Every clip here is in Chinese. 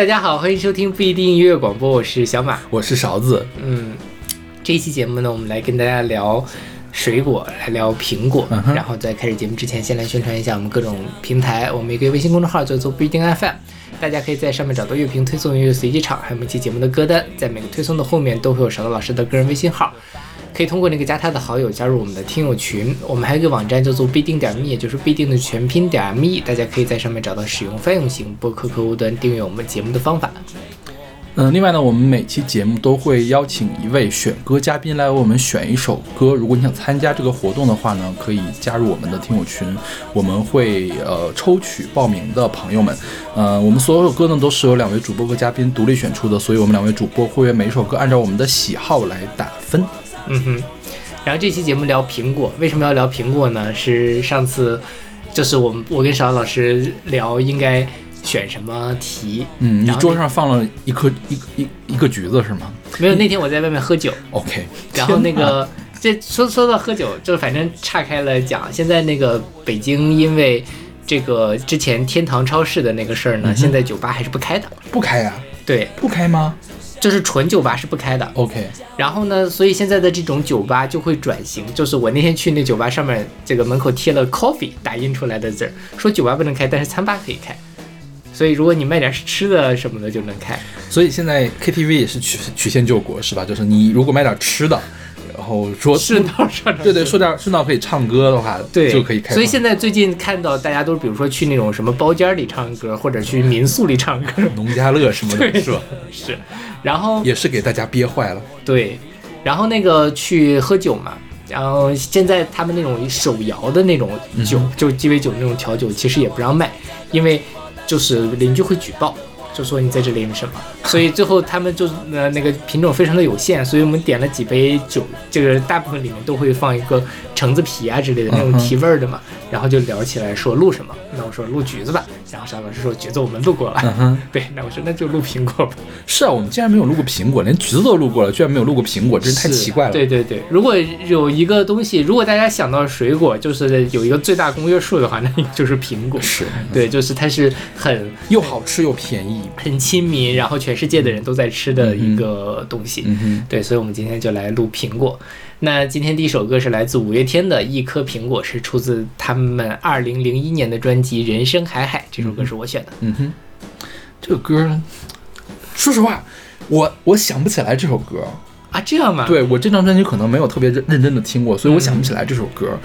大家好，欢迎收听不一定音乐广播，我是小马，我是勺子。嗯，这一期节目呢，我们来跟大家聊水果，来聊苹果。然后在开始节目之前，先来宣传一下我们各种平台。我们一个微信公众号叫做不一定 FM，大家可以在上面找到乐评推送、音乐随机场，还有每期节目的歌单。在每个推送的后面都会有勺子老师的个人微信号。可以通过那个加他的好友加入我们的听友群。我们还有一个网站叫做必定点 me，也就是必定的全拼点 me，大家可以在上面找到使用泛用型播客客户端订阅我们节目的方法。嗯，另外呢，我们每期节目都会邀请一位选歌嘉宾来为我们选一首歌。如果你想参加这个活动的话呢，可以加入我们的听友群，我们会呃抽取报名的朋友们。呃，我们所有歌呢都是由两位主播和嘉宾独立选出的，所以我们两位主播会为每首歌按照我们的喜好来打分。嗯哼，然后这期节目聊苹果，为什么要聊苹果呢？是上次就是我们我跟邵老师聊应该选什么题。嗯，你桌上放了一颗一一一个橘子是吗？没有，那天我在外面喝酒。OK。然后那个这说说到喝酒，就反正岔开了讲。现在那个北京因为这个之前天堂超市的那个事儿呢，现在酒吧还是不开的。不开呀？对，不开吗？就是纯酒吧是不开的，OK。然后呢，所以现在的这种酒吧就会转型。就是我那天去那酒吧上面，这个门口贴了 coffee 打印出来的字儿，说酒吧不能开，但是餐吧可以开。所以如果你卖点吃的什么的就能开。所以现在 KTV 也是曲曲线救国是吧？就是你如果卖点吃的。然后说顺道唱，对对，说点顺道可以唱歌的话，对就可以开。所以现在最近看到大家都比如说去那种什么包间里唱歌，或者去民宿里唱歌，农家乐什么的，是吧？是。然后也是给大家憋坏了。对。然后那个去喝酒嘛，然后现在他们那种手摇的那种酒，就鸡尾酒那种调酒，其实也不让卖，因为就是邻居会举报。就说你在这里什么，所以最后他们就呃那个品种非常的有限，所以我们点了几杯酒，这个大部分里面都会放一个橙子皮啊之类的那种提味儿的嘛，然后就聊起来说录什么，那我说录橘子吧，然后沙老师说橘子我们录过了，对，那我说那就录苹果吧。是啊，我们竟然没有录过苹果，连橘子都录过了，居然没有录过苹果，真是太奇怪了。对对对，如果有一个东西，如果大家想到水果就是有一个最大公约数的话，那就是苹果。是对，就是它是很又好吃又便宜。很亲民，然后全世界的人都在吃的一个东西，对，所以我们今天就来录苹果。那今天第一首歌是来自五月天的《一颗苹果》，是出自他们二零零一年的专辑《人生海海》。这首歌是我选的。嗯哼，这个歌，说实话，我我想不起来这首歌啊。这样吗？对我这张专辑可能没有特别认认真的听过，所以我想不起来这首歌。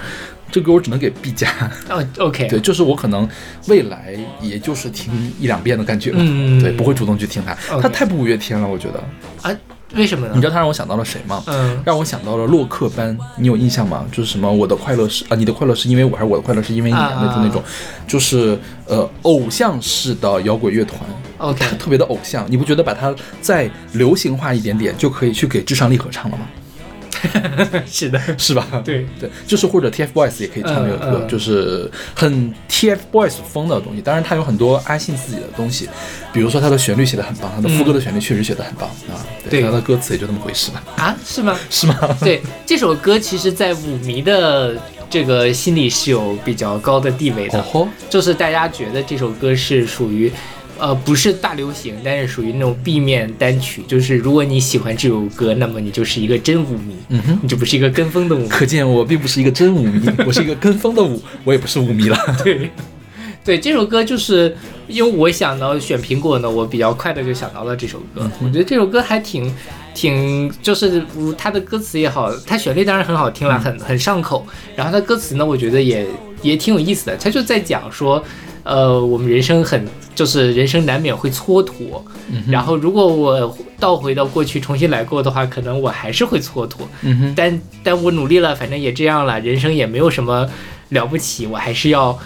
这歌我只能给 B 加。哦，OK，对，就是我可能未来也就是听一两遍的感觉吧，对，不会主动去听它，它太不五月天了，我觉得。啊，为什么呢？你知道它让我想到了谁吗？嗯，让我想到了洛克班，你有印象吗？就是什么我的快乐是啊，你的快乐是因为我还是我的快乐是因为你那种那种，就是呃偶像式的摇滚乐团，OK，特别的偶像，你不觉得把它再流行化一点点就可以去给至上励合唱了吗？是的，是吧？对对，就是或者 TFBOYS 也可以唱这个歌，就是很 TFBOYS 风的东西。当然，他有很多阿信自己的东西，比如说他的旋律写的很棒，他的副歌的旋律确实写的很棒啊。对，他的歌词也就那么回事吧。啊，是吗？是吗？对，这首歌其实，在舞迷的这个心里是有比较高的地位的，就是大家觉得这首歌是属于。呃，不是大流行，但是属于那种 B 面单曲。就是如果你喜欢这首歌，那么你就是一个真舞迷，嗯哼，你就不是一个跟风的舞迷。可见我并不是一个真舞迷，我是一个跟风的舞，我也不是舞迷了。对，对，这首歌就是因为我想到选苹果呢，我比较快的就想到了这首歌。我觉得这首歌还挺挺，就是它的歌词也好，它旋律当然很好听了，很很上口。然后它歌词呢，我觉得也也挺有意思的。它就在讲说。呃，我们人生很，就是人生难免会蹉跎，然后如果我倒回到过去重新来过的话，可能我还是会蹉跎，但但我努力了，反正也这样了，人生也没有什么了不起，我还是要，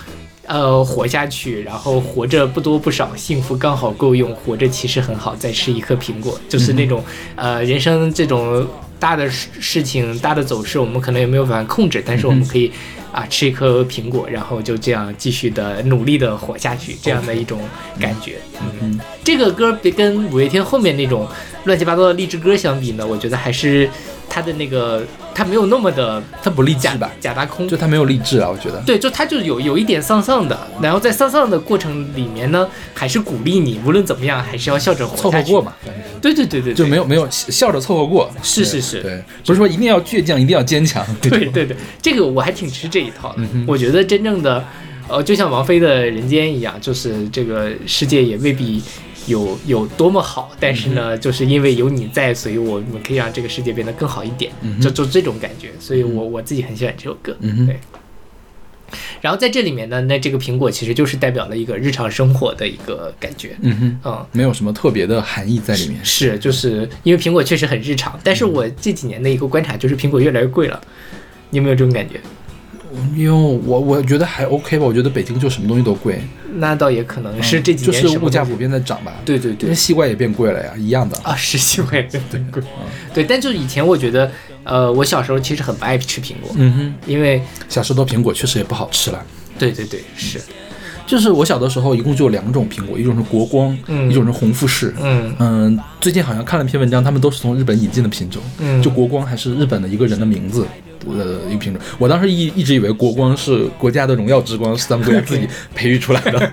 呃，活下去，然后活着不多不少，幸福刚好够用，活着其实很好，再吃一颗苹果，就是那种，呃，人生这种大的事事情，大的走势，我们可能也没有办法控制，但是我们可以。啊，吃一颗苹果，然后就这样继续的努力的活下去，这样的一种感觉。嗯，这个歌别跟五月天后面那种乱七八糟的励志歌相比呢，我觉得还是它的那个他没有那么的他不励志假吧？假大空就，他没有励志啊，我觉得。对，就他就有有一点丧丧的，然后在丧丧的过程里面呢，还是鼓励你，无论怎么样，还是要笑着凑合过。嘛，对对对对，就没有没有笑着凑合过。是是是对，不是说一定要倔强，一定要坚强。对对对，这个我还挺吃这一套的。我觉得真正的，呃，就像王菲的《人间》一样，就是这个世界也未必有有多么好，但是呢，就是因为有你在，所以我们可以让这个世界变得更好一点，嗯就就这种感觉。所以我我自己很喜欢这首歌。嗯对。然后在这里面呢，那这个苹果其实就是代表了一个日常生活的一个感觉。嗯哼，嗯，没有什么特别的含义在里面。是，就是因为苹果确实很日常，但是我这几年的一个观察就是苹果越来越贵了，你有没有这种感觉？因为我我觉得还 OK 吧，我觉得北京就什么东西都贵，那倒也可能是这几年什么东西是物价普遍在涨吧。对对对因为，西瓜也变贵了呀，一样的。啊，是西瓜也变贵。嗯对，但就是以前我觉得，呃，我小时候其实很不爱吃苹果，嗯哼，因为小时候苹果确实也不好吃了。对对对，是，就是我小的时候一共就有两种苹果，一种是国光，嗯一种是红富士。嗯嗯，最近好像看了一篇文章，他们都是从日本引进的品种。嗯，就国光还是日本的一个人的名字。呃，一个品种，我当时一一直以为国光是国家的荣耀之光，是咱们国家自己 培育出来的。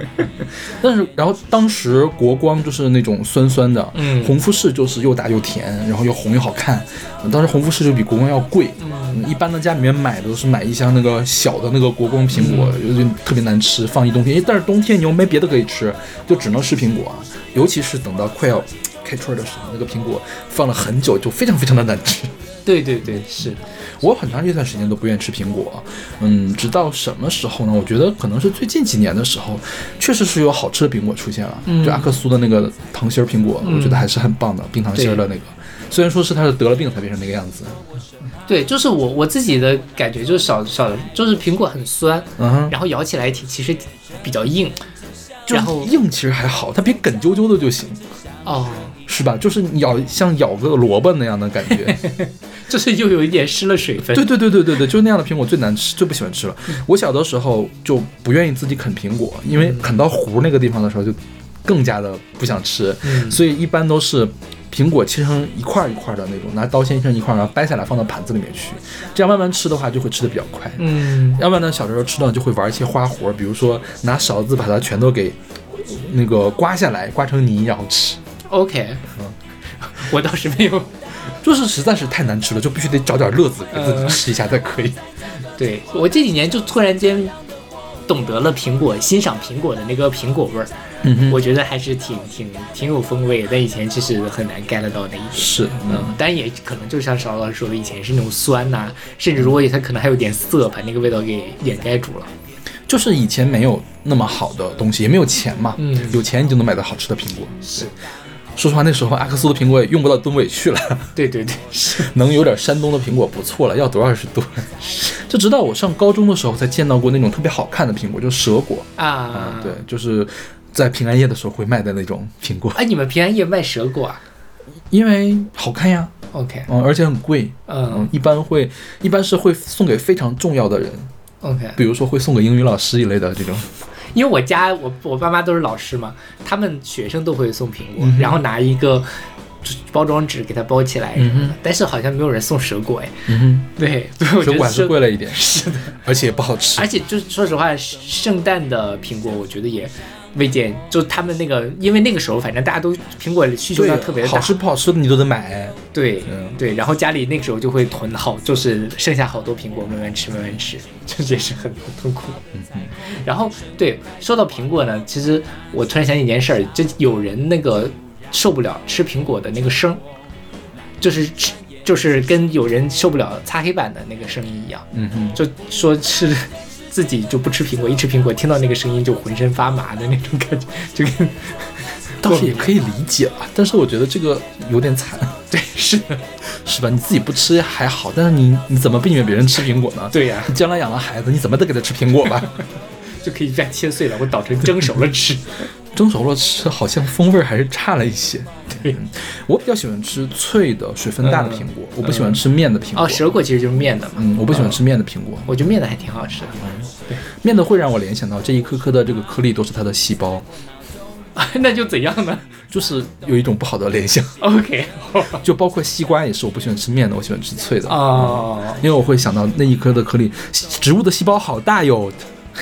但是，然后当时国光就是那种酸酸的，嗯红富士就是又大又甜，然后又红又好看。当时红富士就比国光要贵，嗯一般的家里面买的都是买一箱那个小的那个国光苹果，嗯有点特别难吃，放一冬天。但是冬天你又没别的可以吃，就只能吃苹果，尤其是等到快要开春的时候，那个苹果放了很久就非常非常的难吃。对对对，是，我很长一段时间都不愿意吃苹果，嗯，直到什么时候呢？我觉得可能是最近几年的时候，确实是有好吃的苹果出现了。嗯就阿克苏的那个糖心儿苹果，嗯我觉得还是很棒的，冰糖心儿的那个。虽然说是它是得了病才变成那个样子，对，就是我我自己的感觉就是小小，就是苹果很酸，嗯哼，然后咬起来挺其实比较硬，然后硬其实还好，它别梗啾啾的就行，哦，是吧？就是咬像咬个萝卜那样的感觉。就是又有一点失了水分。对对对对对对，就是那样的苹果最难吃，最不喜欢吃了。我小的时候就不愿意自己啃苹果，因为啃到核那个地方的时候就更加的不想吃，嗯所以一般都是苹果切成一块儿一块儿的那种，拿刀切成一块儿，然后掰下来放到盘子里面去，这样慢慢吃的话就会吃的比较快。嗯，要不然呢，小时候吃到就会玩一些花活，比如说拿勺子把它全都给那个刮下来，刮成泥然后吃。OK，嗯我倒是没有。就是实在是太难吃了，就必须得找点乐子给自己嗯吃一下才可以。对我这几年就突然间懂得了苹果欣赏苹果的那个苹果味儿，嗯哼，我觉得还是挺挺挺有风味的。但以前其实很难 get 到那一点。是，嗯嗯，但也可能就像邵老师说的，以前是那种酸呐、甚至如果它可能还有点涩，把那个味道给掩盖住了。就是以前没有那么好的东西，也没有钱嘛。嗯有钱你就能买到好吃的苹果。是，说实话，那时候阿克苏的苹果也用不到东北去了，对对对，是，能有点山东的苹果不错了，要多少是多。就直到我上高中的时候才见到过那种特别好看的苹果，就是蛇果啊嗯，对，就是在平安夜的时候会卖的那种苹果，哎，你们平安夜卖蛇果啊因为好看呀，？OK，嗯，而且很贵，嗯嗯，一般会一般是会送给非常重要的人，，OK，比如说会送给英语老师一类的这种。因为我家我我爸妈都是老师嘛，他们学生都会送苹果，嗯然后拿一个包装纸给它包起来什么的，嗯但是好像没有人送蛇果哎。嗯对，对，水果还是贵了一点，是的，而且也不好吃。而。且就是说实话，圣诞的苹果我觉得也未见，就他们那个，因为那个时候反正大家都苹果需求量特别大，好吃不好吃的你都得买。对嗯。对，然后家里那个时候就会囤好，就是剩下好多苹果，慢慢吃，慢慢吃，这也是很很痛苦。嗯嗯，然后对，说到苹果呢，其实我突然想起一件事儿，就有人那个受不了吃苹果的那个声，就是吃，就是跟有人受不了擦黑板的那个声音一样，嗯哼，就说吃自己就不吃苹果，一吃苹果听到那个声音就浑身发麻的那种感觉，就跟倒是也可以理解吧，但是我觉得这个有点惨，对是的，是吧？你自己不吃还好，但是你你怎么避免别人吃苹果呢？对呀、你将来养了孩子，你怎么得给他吃苹果吧？就可以这样切碎了，我捣成蒸熟了吃。蒸熟了吃好像风味儿还是差了一些。对，我比较喜欢吃脆的、水分大的苹果，我不喜欢吃面的苹果。哦，蛇果其实就是面的嘛，嗯，我不喜欢吃面的苹果，我觉得面的还挺好吃的。面的会让我联想到这一颗颗的这个颗粒都是它的细胞，那就怎样呢？就是有一种不好的联想。OK，就包括西瓜也是，我不喜欢吃面的，我喜欢吃脆的。哦，因为我会想到那一颗的颗粒，植物的细胞好大哟。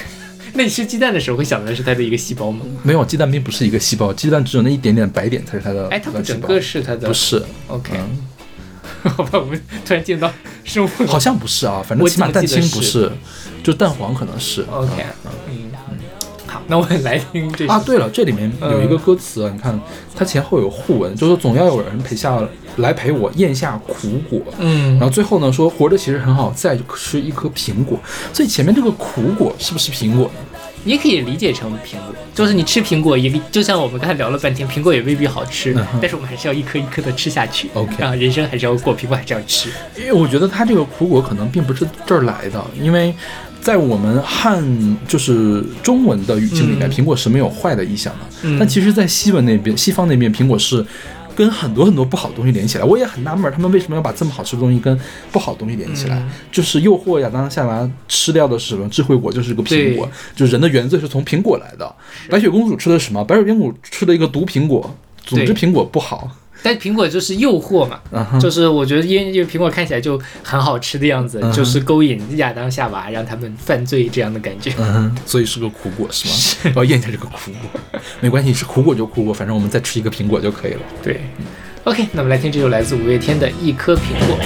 那你吃鸡蛋的时候会想的是它的一个细胞吗？没有，鸡蛋并不是一个细胞，鸡蛋只有那一点点白点才是它的。哎，它不整个是它的，不是，OK，嗯 好吧，我们突然见到生物好像不是啊，反正我起码蛋清不是，就蛋黄可能是。OK，嗯，好，那我们来听这首啊，对了，这里面有一个歌词啊，你看它前后有互文，就是说总要有人陪下来陪我咽下苦果。嗯然后最后呢说活着其实很好，再吃一颗苹果。所以前面这个苦果是不是苹果呢？也可以理解成苹果，就是你吃苹果也就像我们刚才聊了半天，苹果也未必好吃，嗯但是我们还是要一颗一颗的吃下去。OK 啊，人生还是要过，苹果还是要吃。因为我觉得它这个苦果可能并不是这儿来的，因为在我们汉就是中文的语境里面，嗯苹果是没有坏的意象的。嗯但其实，在西文那边、西方那边，苹果是跟很多很多不好的东西连起来。我也很纳闷，他们为什么要把这么好吃的东西跟不好的东西连起来？嗯就是诱惑亚当夏娃吃掉的是什么？智慧果就是个苹果，就人的原罪是从苹果来的。白雪公主吃的是什么？白雪公主吃了一个毒苹果。总之，苹果不好。但苹果就是诱惑嘛，就是我觉得因为因为苹果看起来就很好吃的样子，就是勾引亚当夏娃，让他们犯罪这样的感觉。所以是个苦果是吗？我要咽下这个苦果，没关系，是苦果就苦果，反正我们再吃一个苹果就可以了。对，OK，那我们来听这首来自五月天的《一颗苹果》。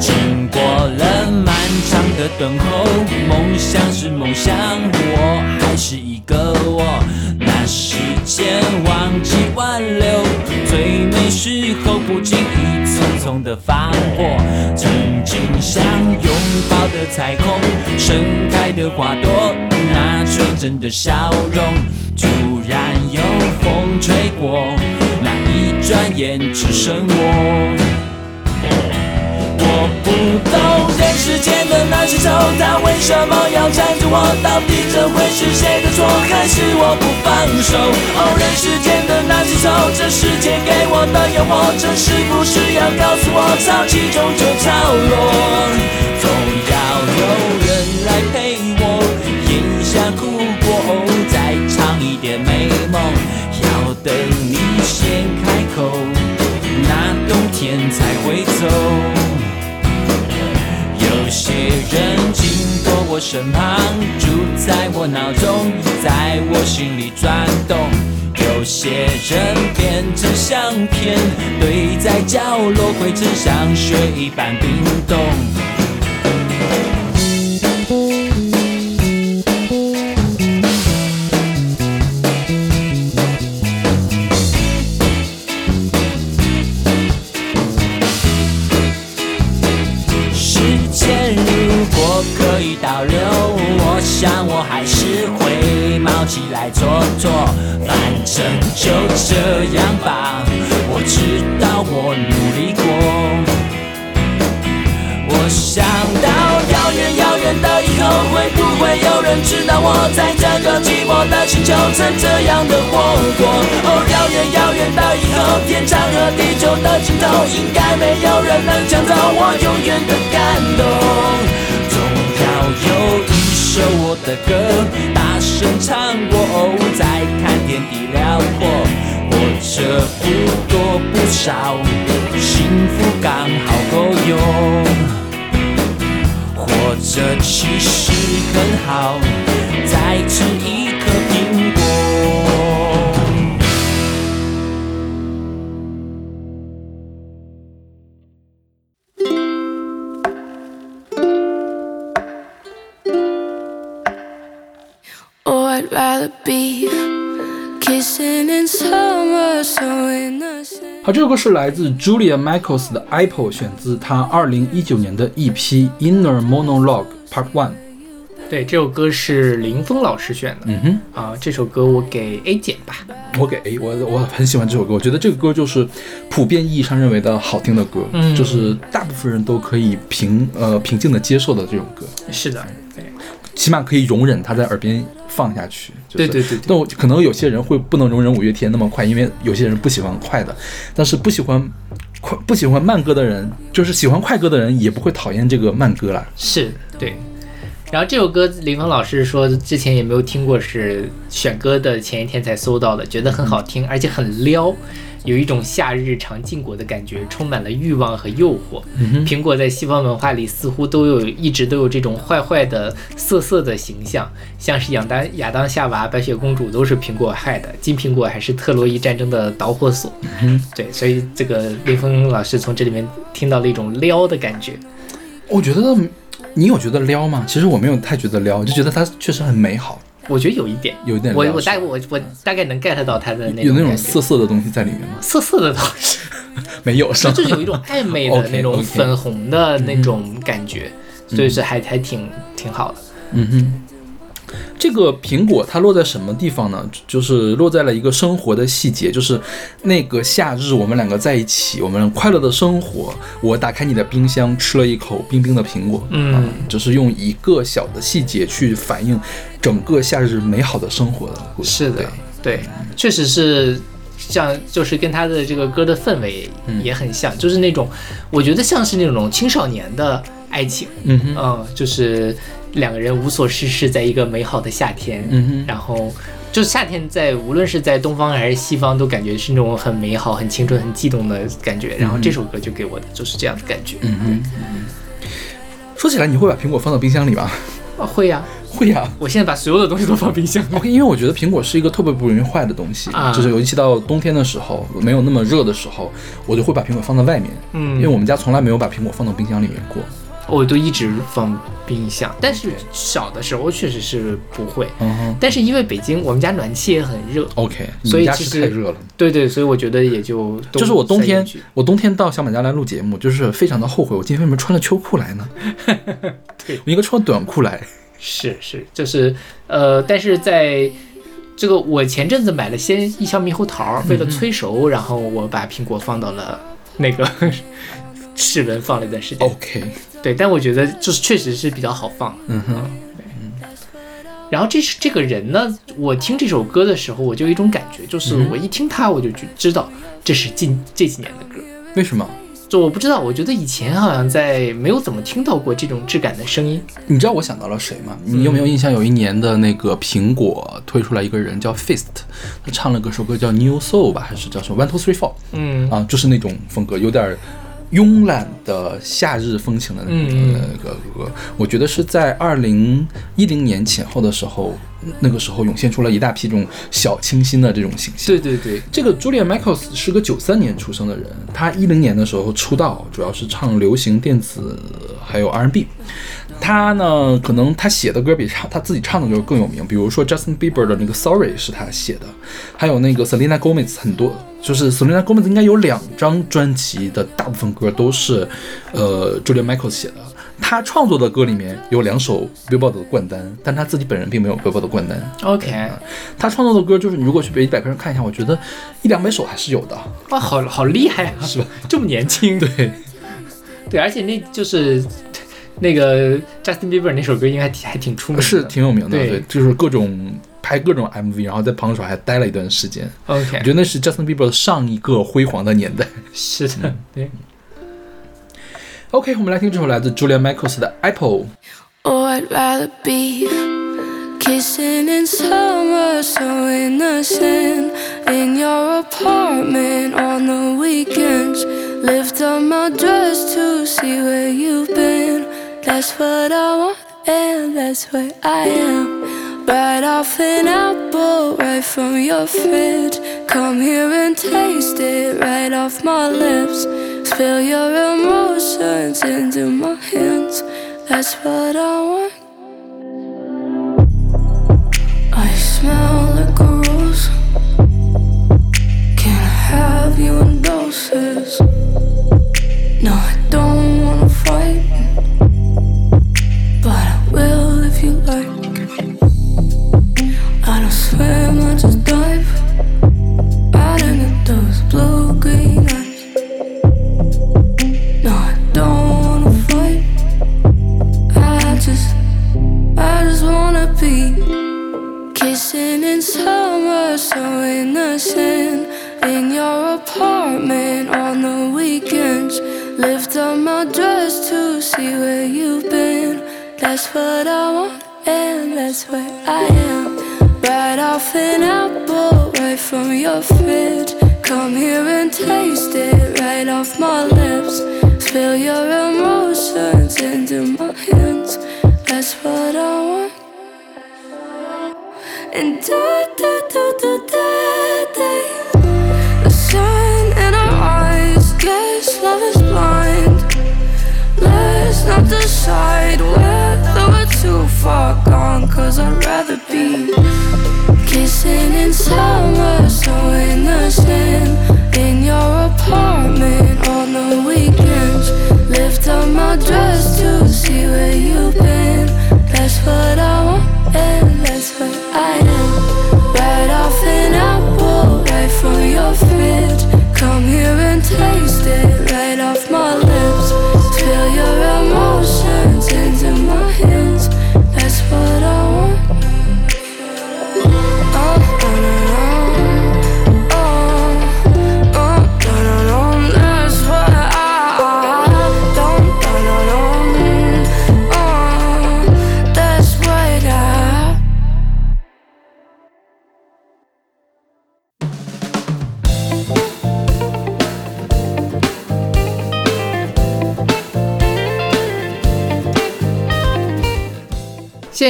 经过了漫长的等候，梦想是梦想，我还是一个我。时间忘记挽留，最美时候不经意匆匆的放过。曾经想拥抱的彩虹，盛开的花朵，那纯真的笑容，突然有风吹过，那一转眼只剩我。我不懂人世间的那些愁，他为什么要缠着我？到底这会是谁的错，还是我不放手？哦，人世间的那些愁，这世界给我的诱惑，这是不是要告诉我，潮起终究潮落？总要有人来陪我，咽下苦果，再尝一点美梦，要等你先开口，那冬天才会走。有些人经过我身旁，住在我脑中，在我心里转动。有些人变成相片，堆在角落，灰尘像雪一般冰冻。让我在这个寂寞的星球曾这样的活过？哦，遥远遥远的以后，天长和地久的尽头，应该没有人能抢走我永远的感动。总要有一首我的歌，大声唱过，哦再看天地辽阔，活着不多不少，幸福刚好够用。活着其实很好，再吃一颗苹果。Oh, I'd rather be 好，这首歌是来自 Julia Michaels 的《Apple》，选自她二零一九年的 EP《Inner Monologue Part One》。对，这首歌是林峰老师选的。嗯哼，啊，这首歌我给 A 减吧。我给 A，我我很喜欢这首歌，我觉得这个歌就是普遍意义上认为的好听的歌，嗯。就是大部分人都可以平呃平静的接受的这种歌，是的，对起码可以容忍他在耳边放下去。就是、对对对对那我可能有些人会不能容忍五月天那么快，因为有些人不喜欢快的，但是不喜欢快不喜欢慢歌的人，就是喜欢快歌的人也不会讨厌这个慢歌啦。是，对。然后这首歌林峰老师说之前也没有听过，是选歌的前一天才搜到的，觉得很好听，而且很撩，有一种夏日尝禁果的感觉，充满了欲望和诱惑。苹果在西方文化里似乎都有一直都有这种坏坏的、色色的形象，像是亚当、亚当、夏娃、白雪公主都是苹果害的，金苹果还是特洛伊战争的导火索。对，所以这个林峰老师从这里面听到了一种撩的感觉。我觉得你有觉得撩吗？其实我没有太觉得撩，我就觉得它确实很美好，我觉得有一点，有一点我我大我我大概能 get 到他的那有那种涩涩的东西在里面吗？涩涩的东西。没有，是吧？就是有一种暧昧的 那种粉红的那种感觉，所以是还还挺挺好的。嗯哼，这个苹果它落在什么地方呢？就是落在了一个生活的细节，就是那个夏日我们两个在一起，我们快乐的生活。我打开你的冰箱，吃了一口冰冰的苹果，嗯啊就是用一个小的细节去反映整个夏日美好的生活的故事。是的对，对，确实是像，就是跟他的这个歌的氛围也很像，就是那种我觉得像是那种青少年的爱情，嗯哼，嗯，就是两个人无所事事，在一个美好的夏天，嗯哼，然后。就夏天在无论是在东方还是西方，都感觉是那种很美好、很青春、很悸动的感觉。然后这首歌就给我的就是这样的感觉。嗯哼。说起来，你会把苹果放到冰箱里吗？啊，会呀、会呀、我现在把所有的东西都放冰箱。OK，因为我觉得苹果是一个特别不容易坏的东西，啊就是尤其到冬天的时候，没有那么热的时候，我就会把苹果放在外面，嗯因为我们家从来没有把苹果放到冰箱里面过。我都一直放冰箱，但是小的时候确实是不会。嗯但是因为北京我们家暖气也很热，，OK，所以其实太热了。对对，所以我觉得也就就是我冬天我冬天到小马家来录节目，就是非常的后悔，我今天为什么穿了秋裤来呢？对我应该穿短裤来。是是就是呃，但是在这个我前阵子买了些一箱猕猴桃，为了催熟，然后我把苹果放到了那个室温放了一段时间。OK，对，但我觉得就是确实是比较好放。嗯哼，嗯然后这是这个人呢，我听这首歌的时候，我就有一种感觉，就是嗯我一听他，我就就知道这是近这几年的歌。为什么？就我不知道，我觉得以前好像在没有怎么听到过这种质感的声音。你知道我想到了谁吗？你有没有印象？有一年的那个苹果推出来一个人叫 Fist，他唱了个首歌叫 New Soul 吧，还是叫什么 One Two Three Four？嗯啊，就是那种风格，有点儿慵懒的夏日风情的那个歌。我觉得是在二零一零年前后的时候，那个时候涌现出了一大批这种小清新的这种形象。对对对，这个 Julia Michaels 是个九三年出生的人，她一零年的时候出道，主要是唱流行、电子还有 R&B。她呢，可能他写的歌比唱他自己唱的歌更有名，比如说 Justin Bieber 的那个 Sorry 是他写的，还有那个 Selena Gomez 很多，就是 Selena Gomez 应该有两张专辑的大部分歌都是呃 Julia Michaels 写的。他创作的歌里面有两首 Billboard 的冠单，但他自己本人并没有 Billboard 的冠单。OK，他创作的歌就是你如果去维基百科上看一下，我觉得一两百首还是有的。哇，好好厉害啊，是吧？这么年轻，对，对，而且那就是那个 Justin Bieber 那首歌应该挺还挺出名的，是挺有名的。对对，就是各种拍各种 MV，然后在旁手还待了一段时间。 OK，我觉得那是 Justin Bieber 上一个辉煌的年代。是的，对。 OK，我们来听这首来自 Julia Michaels 的 Apple。 Oh, I'd rather be kissing in summer, so innocent. In your apartment on the weekends. Lift up my dress to see where you've been. That's what I want, and that's where I am. Right off an apple, right from your fridge. Come here and taste it right off my lips. Spill your emotions into my hands. That's what I want.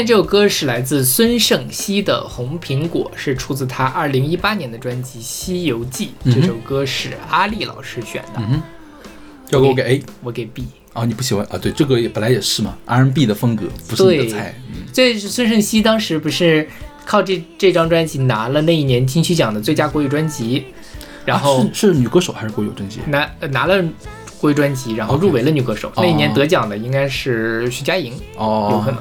在这首歌是来自孙盛熙的《红苹果》，是出自他二零一八年的专辑《西游记》。这首歌是阿丽老师选的，嗯要给我给 A 我给 B。啊，你不喜欢啊？对，这个也本来也是嘛，R&B 的风格不是你的对菜。嗯这是孙盛熙当时不是靠这这张专辑拿了那一年金曲奖的最佳国语专辑，然后啊是是女歌手还是国语专辑？拿呃拿了国语专辑，然后入围了女歌手。哦那一年得奖的应该是徐佳莹，哦，有可能。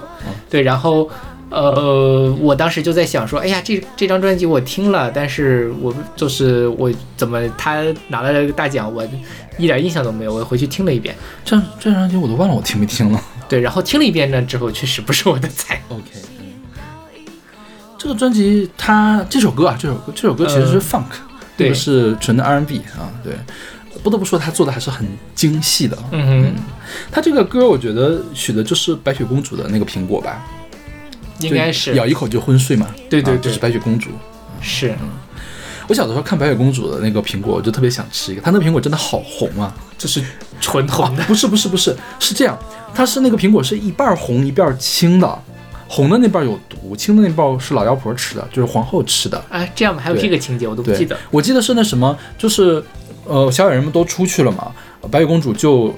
对，然后呃，我当时就在想说，哎呀，这这张专辑我听了，但是我就是我怎么他拿了个大奖，我一点印象都没有。我回去听了一遍，这这张专辑我都忘了我听没听了。对，然后听了一遍呢之后，确实不是我的菜。OK，嗯，这个专辑它这首歌啊，这首歌这首歌其实是嗯 funk，、对这个是纯的 R&B 啊，对，不得不说他做的还是很精细的。嗯哼，他这个歌我觉得许的就是白雪公主的那个苹果吧，应该是咬一口就昏睡嘛。对对对啊就是白雪公主。是，嗯我小的时候看白雪公主的那个苹果，我就特别想吃一个，它那个苹果真的好红啊！就是纯红的。不是不是不是，是这样，它是那个苹果是一半红一半青的，红的那半有毒，青的那半是老妖婆吃的，就是皇后吃的。哎，这样吧？还有这个情节我都不，记得。我记得是那什么，就是呃，小矮人们都出去了嘛，白雪公主就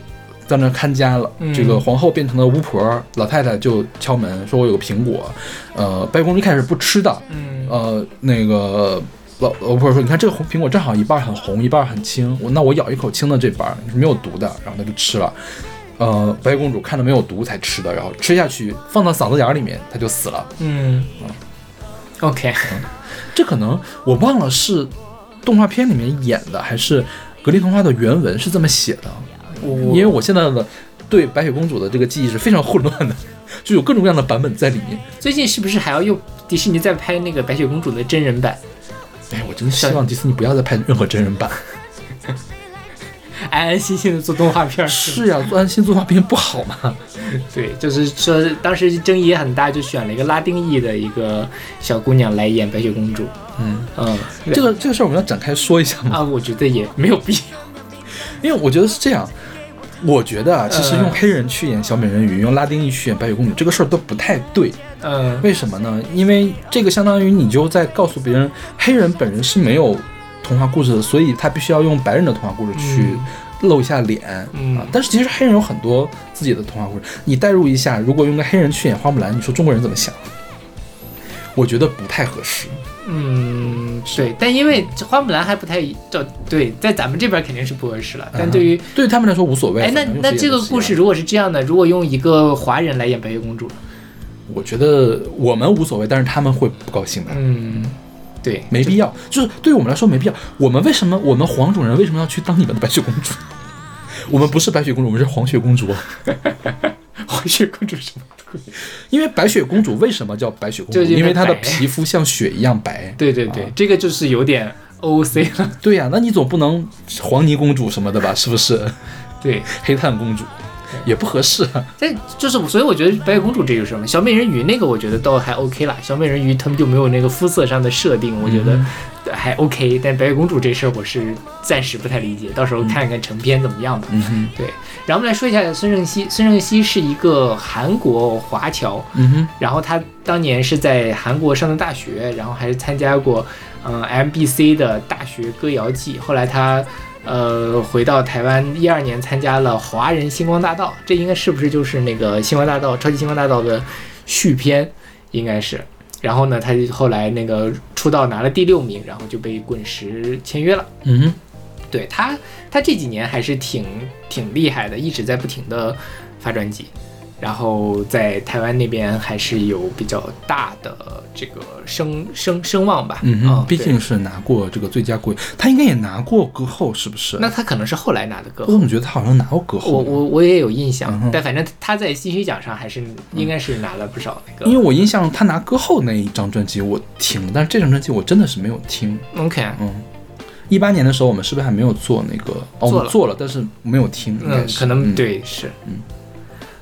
在那看家了。嗯这个皇后变成了巫婆，老太太就敲门说：“我有个苹果。”呃，白雪公主一开始不吃的，嗯，呃，那个老老巫婆说：“你看这个红苹果正好一半很红，一半很青，我那我咬一口青的这半是没有毒的。”然后她就吃了。呃，白雪公主看着没有毒才吃的，然后吃下去放到嗓子眼儿里面，她就死了。嗯，OK，这可能我忘了是动画片里面演的，还是格林童话的原文是这么写的。因为我现在的对白雪公主的这个记忆是非常混乱的，就有各种各样的版本在里面。最近是不是还要用迪士尼在拍那个白雪公主的真人版？哎，我真希望迪士尼不要再拍任何真人版。安安心心的做动画片是呀，做安心做动画片不好吗？对，就是说当时争议也很大，就选了一个拉丁裔的一个小姑娘来演白雪公主。嗯，嗯，这个这个事儿我们要展开说一下吗？啊，我觉得也没有必要。因为我觉得是这样。我觉得啊，其实用黑人去演小美人鱼，用拉丁裔去演白雪公主，这个事儿都不太对。嗯，为什么呢？因为这个相当于你就在告诉别人，黑人本人是没有童话故事的，所以他必须要用白人的童话故事去露一下脸、嗯啊。但是其实黑人有很多自己的童话故事，你代入一下，如果用个黑人去演花木兰，你说中国人怎么想？我觉得不太合适。嗯，对，但因为花木兰还不太这对，在咱们这边肯定是不合适了。但对于对于他们来说无所谓。哎，那那这个故事如果是这样的，如果用一个华人来演白雪公主，我觉得我们无所谓，但是他们会不高兴的。嗯，对，没必要，就是对于我们来说没必要。我们为什么我们黄种人为什么要去当你们的白雪公主？我们不是白雪公主，我们是黄雪公主。白雪公主什么鬼？因为白雪公主为什么叫白雪公主？就因为她的皮肤像雪一样白。对对对，啊这个就是有点 OC 了。对呀、那你总不能黄泥公主什么的吧？是不是？对，黑炭公主。也不合适。但就是，所以我觉得白雪公主这就是什么，小美人鱼那个我觉得倒还 OK 啦。小美人鱼他们就没有那个肤色上的设定，我觉得还 OK。但白雪公主这事儿我是暂时不太理解，到时候看一看成片怎么样吧。嗯哼，对，然后我们来说一下孙正熙。孙正熙是一个韩国华侨，嗯哼，然后他当年是在韩国上的大学，然后还是参加过嗯、MBC 的大学歌谣季。后来他呃回到台湾，一二年参加了华人星光大道，这应该是不是就是那个星光大道超级星光大道的续篇？应该是。然后呢，他后来那个出道拿了第六名，然后就被滚石签约了。嗯哼，对他，他这几年还是挺挺厉害的，一直在不停的发专辑，然后在台湾那边还是有比较大的这个声声声望吧。嗯嗯，毕竟是拿过这个最佳国语，他应该也拿过歌后，是不是？那他可能是后来拿的歌我怎么觉得他好像拿过歌后我？我我也有印象，嗯但反正他在金曲奖上还是应该是拿了不少那个。因为我印象他拿歌后那一张专辑我听了，但是这张专辑我真的是没有听。OK，嗯，一八年的时候我们是不是还没有做那个？哦，我们做了，但是没有听。嗯，可能嗯对是嗯。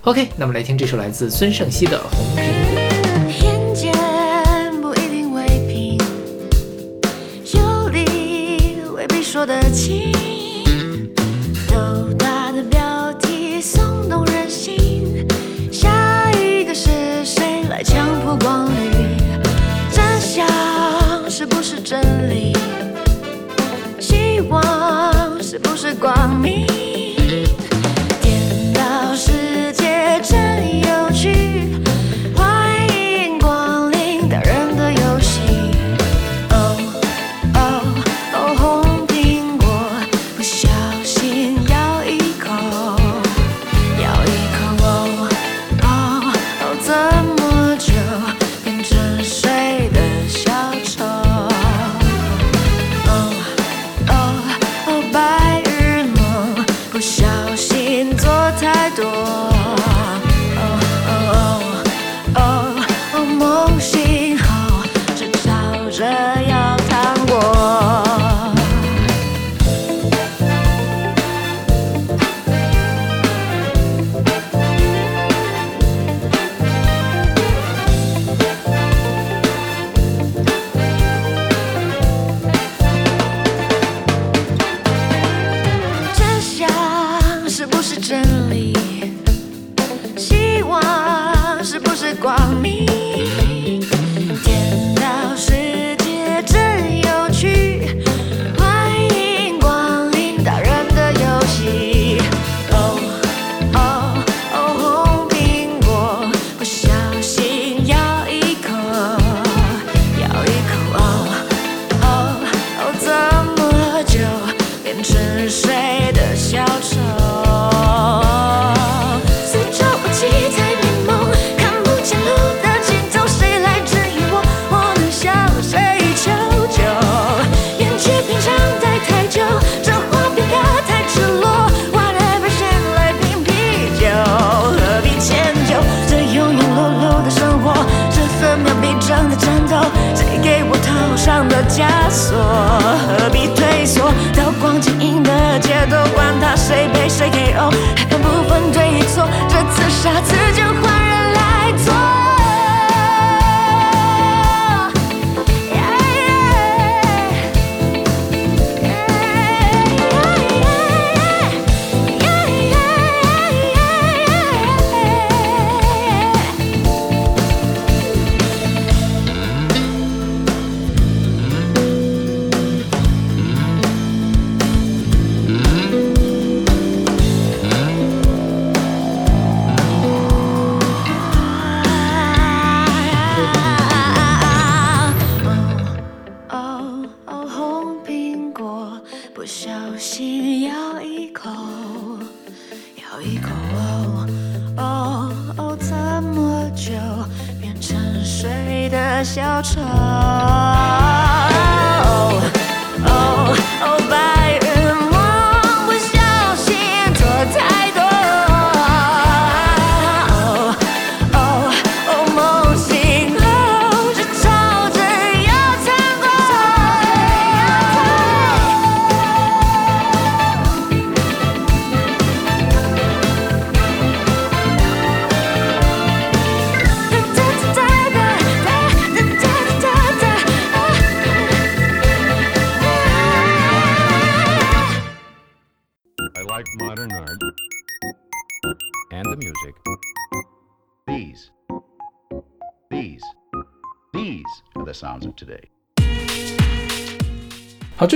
OK，那么来听这首来自孙盛熙的《红苹果》。偏见不一定为凭，有理未必说得清。斗大的标题耸动人心，下一个是谁来强迫光临？真相是不是真理？希望是不是光明？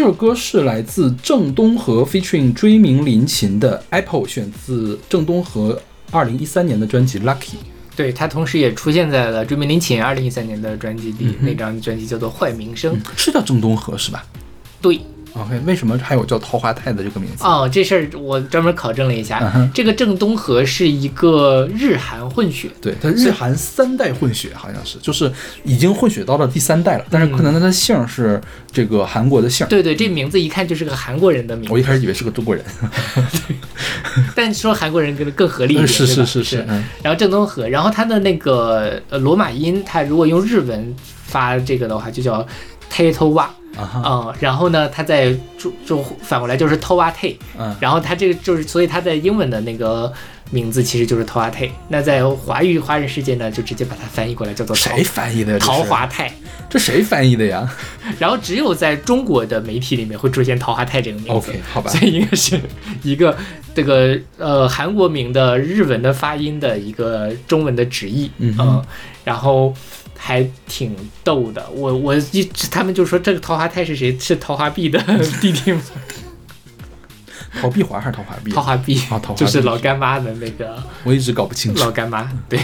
这首歌是来自郑东和 featuring 追名林琴的 Apple，选自郑东和二零一三年的专辑 Lucky。对他同时也出现在了追名林琴二零一三年的专辑里，嗯那张专辑叫做《坏名声》。是叫郑东和是吧对，？OK，为什么还有叫桃花太的这个名字？哦，这事儿我专门考证了一下，嗯这个郑东和是一个日韩混血。对，他日韩三代混血，好像是，就是已经混血到了第三代了，但是可能他的姓是这个韩国的姓儿。对对，这名字一看就是个韩国人的名字，我一开始以为是个中国人，但说韩国人更更合理一点，是是是是，嗯然后郑东和，然后他的那个呃罗马音，他如果用日文发这个的话，就叫 Tato wa，啊，嗯，然后呢，他在就就反过来就是 Towa Te，嗯然后他这个就是，所以他在英文的那个名字其实就是桃花太。那在华语华人世界呢，就直接把它翻译过来叫做谁翻译的桃花太。这谁翻译的呀然后只有在中国的媒体里面会出现桃花泰这个名字。？OK，好吧所，以应该是一个这个呃韩国名的日文的发音的一个中文的直译，嗯哼然后还挺逗的。我我一直他们就说这个桃花太是谁？是桃花碧的 弟弟吗？陶碧华还是桃花碧？桃花碧啊桃花 就是老干妈的那个我一直搞不清楚老。干妈，对。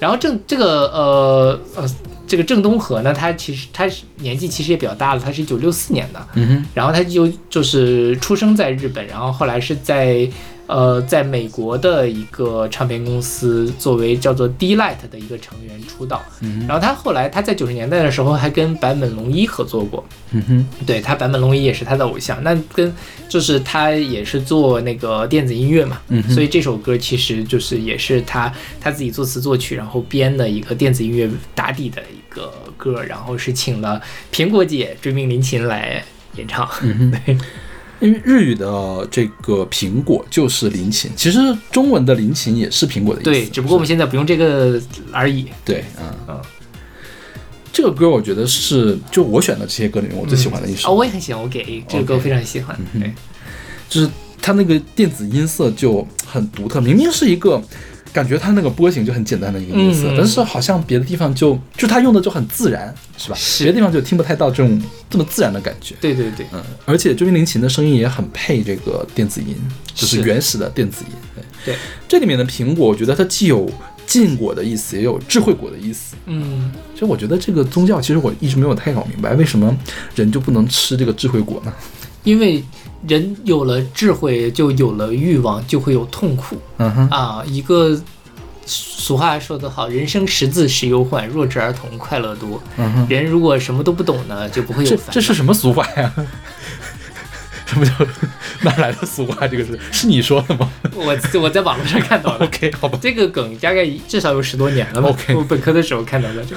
然后郑这个呃呃这个郑东和呢，他其实他是年纪其实也比较大了，他是一九六四年的，嗯哼，然后他就就是出生在日本，然后后来是在呃在美国的一个唱片公司作为叫做 D Light 的一个成员出道，嗯然后他后来他在九十年代的时候还跟坂本龙一合作过，嗯哼，对他坂本龙一也是他的偶像，那跟就是他也是做那个电子音乐嘛，嗯所以这首歌其实就是也是他他自己作词作曲，然后编的一个电子音乐打底的一个歌，然后是请了苹果姐追命林琴来演唱，嗯哼，对因为日语的这个苹果就是林琴，其实中文的林琴也是苹果的意思。对，只不过我们现在不用这个而已。对，嗯嗯这个歌我觉得是就我选的这些歌里面我最喜欢的一首哦，首，我也很喜欢，我给这个歌 OK 非常喜欢。对，就是它那个电子音色就很独特，明明是一个。感觉它那个波形就很简单的一个音色，嗯但是好像别的地方就就它用的就很自然，是吧？是别的地方就听不太到这种这么自然的感觉。对对对，嗯，而且周云林琴的声音也很配这个电子音，就是是原始的电子音。对，对这里面的苹果，我觉得它既有禁果的意思，也有智慧果的意思。嗯，其实我觉得这个宗教，其实我一直没有太搞明白，为什么人就不能吃这个智慧果呢？因为人有了智慧，就有了欲望，就会有痛苦。嗯哼，啊，一个俗话说得好，人生十字十忧患，弱智儿童快乐多。嗯哼，人如果什么都不懂呢，就不会有烦恼。这是什么俗话呀？什么叫 哪来的俗话？这个是是你说的吗我我在网络上看到的。OK，好吧。这个梗大概至少有十多年了吧 OK 我本科的时候看到的，就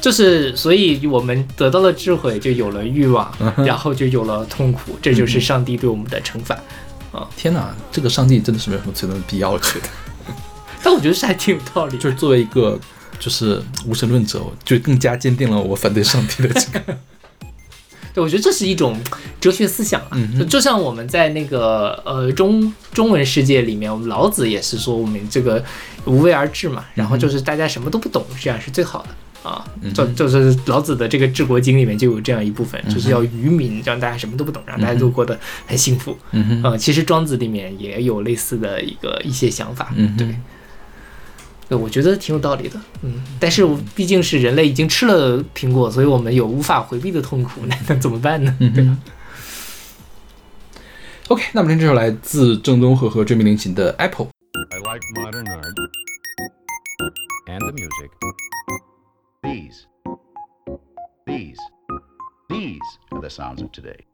就是，所以我们得到了智慧，就有了欲望，然后就有了痛苦，这就是上帝对我们的惩罚。啊天哪，这个上帝真的是没有什么存在的必要，我觉得。但我觉得是还挺有道理。就是作为一个就是无神论者，就更加坚定了我反对上帝的这个。对，我觉得这是一种哲学思想啊，嗯就就像我们在那个呃中中文世界里面，我们老子也是说我们这个无为而治嘛，然后就是大家什么都不懂，这样是最好的。啊，就就是老子的这个治国经里面就有这样一部分，就是要愚民，让大家什么都不懂，让大家都过得很幸福。嗯其实庄子里面也有类似的一个一些想法。嗯哼对，我觉得挺有道理的。嗯，但是毕竟是人类已经吃了苹果，所以我们有无法回避的痛苦，那那怎么办呢？对吧嗯。OK，那么这首来自郑东和和追名林琴的 Apple。I like modern art and the music. These, these, these are the sounds of today.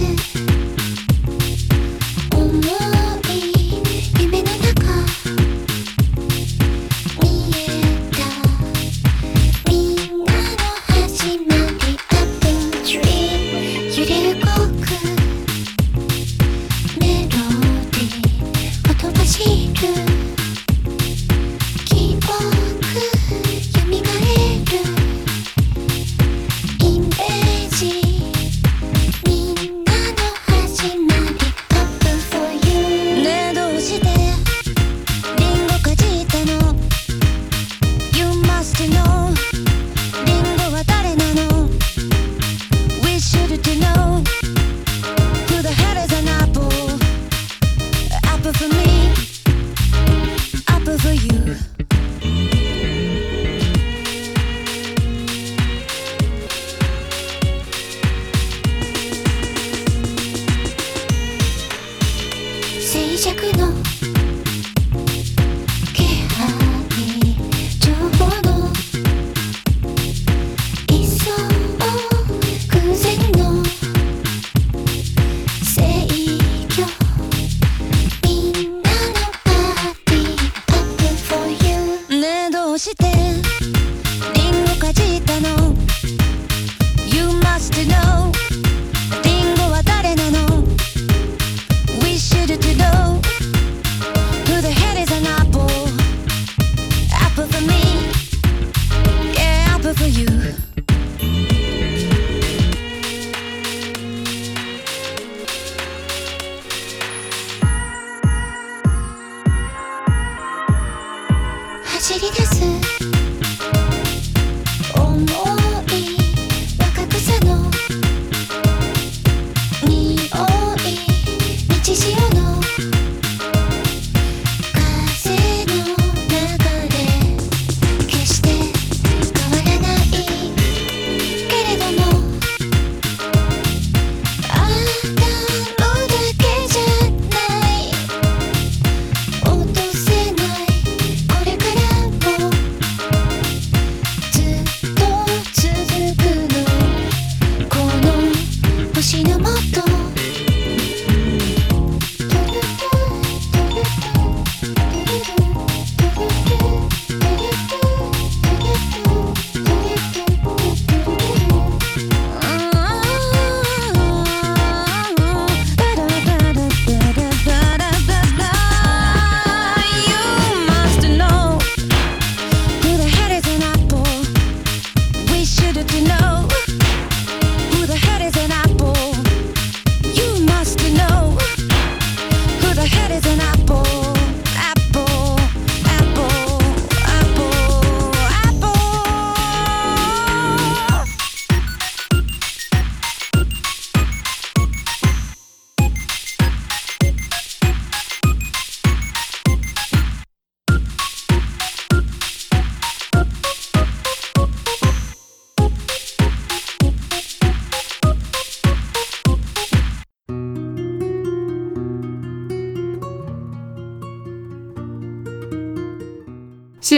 Listen. 静寂の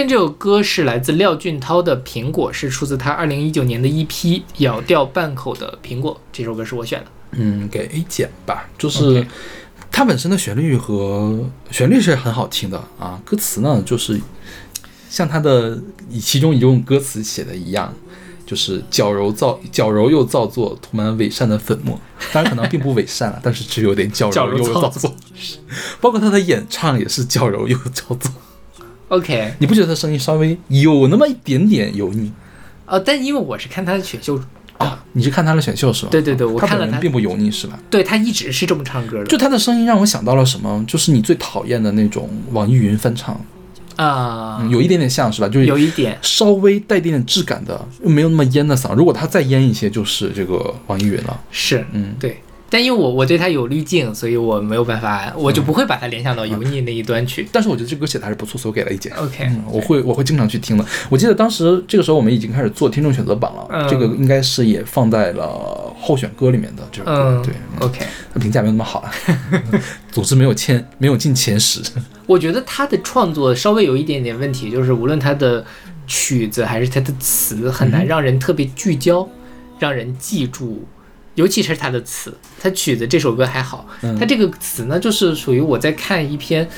现在这首歌是来自廖俊涛的《苹果》，是出自他二零一九年的一批《咬掉半口的苹果》。这首歌是我选的。嗯，给 A 减吧，就是它本身的旋律和旋律是很好听的啊，歌词呢就是像他的以其中一种歌词写的一样，就是矫揉造矫揉又造作，涂满伪善的粉末。当然可能并不伪善了，但是只有点矫 矫揉又造作。包括他的演唱也是矫揉又造作。OK，你不觉得他声音稍微有那么一点点油腻呃，但因为我是看他的选秀，啊？你是看他的选秀是吧？对对对我看了他并不油腻是吧？对他一直是这么唱歌的。就他的声音让我想到了什么？就是你最讨厌的那种网易云翻唱，啊、嗯有一点点像是吧？就是有一点稍微带一点点质感的，又没有那么烟的嗓。如果他再烟一些，就是这个网易云了。是，嗯，对。但因为我我对他有滤镜，所以我没有办法，我就不会把它联想到油腻那一端去。但是我觉得这歌写的还是不错，所以我给了一减。OK，嗯，我会我会经常去听的。我记得当时这个时候我们已经开始做听众选择榜了，嗯这个应该是也放在了候选歌里面的这首歌。嗯，对，嗯 OK，那评价没有那么好啊，总之没有前没有进前十。我觉得他的创作稍微有一点点问题，就是无论他的曲子还是他的词，很难让人特别聚焦，让人记住。尤其是他的词，他曲子这首歌还好，嗯他这个词呢，就是属于我在看一篇，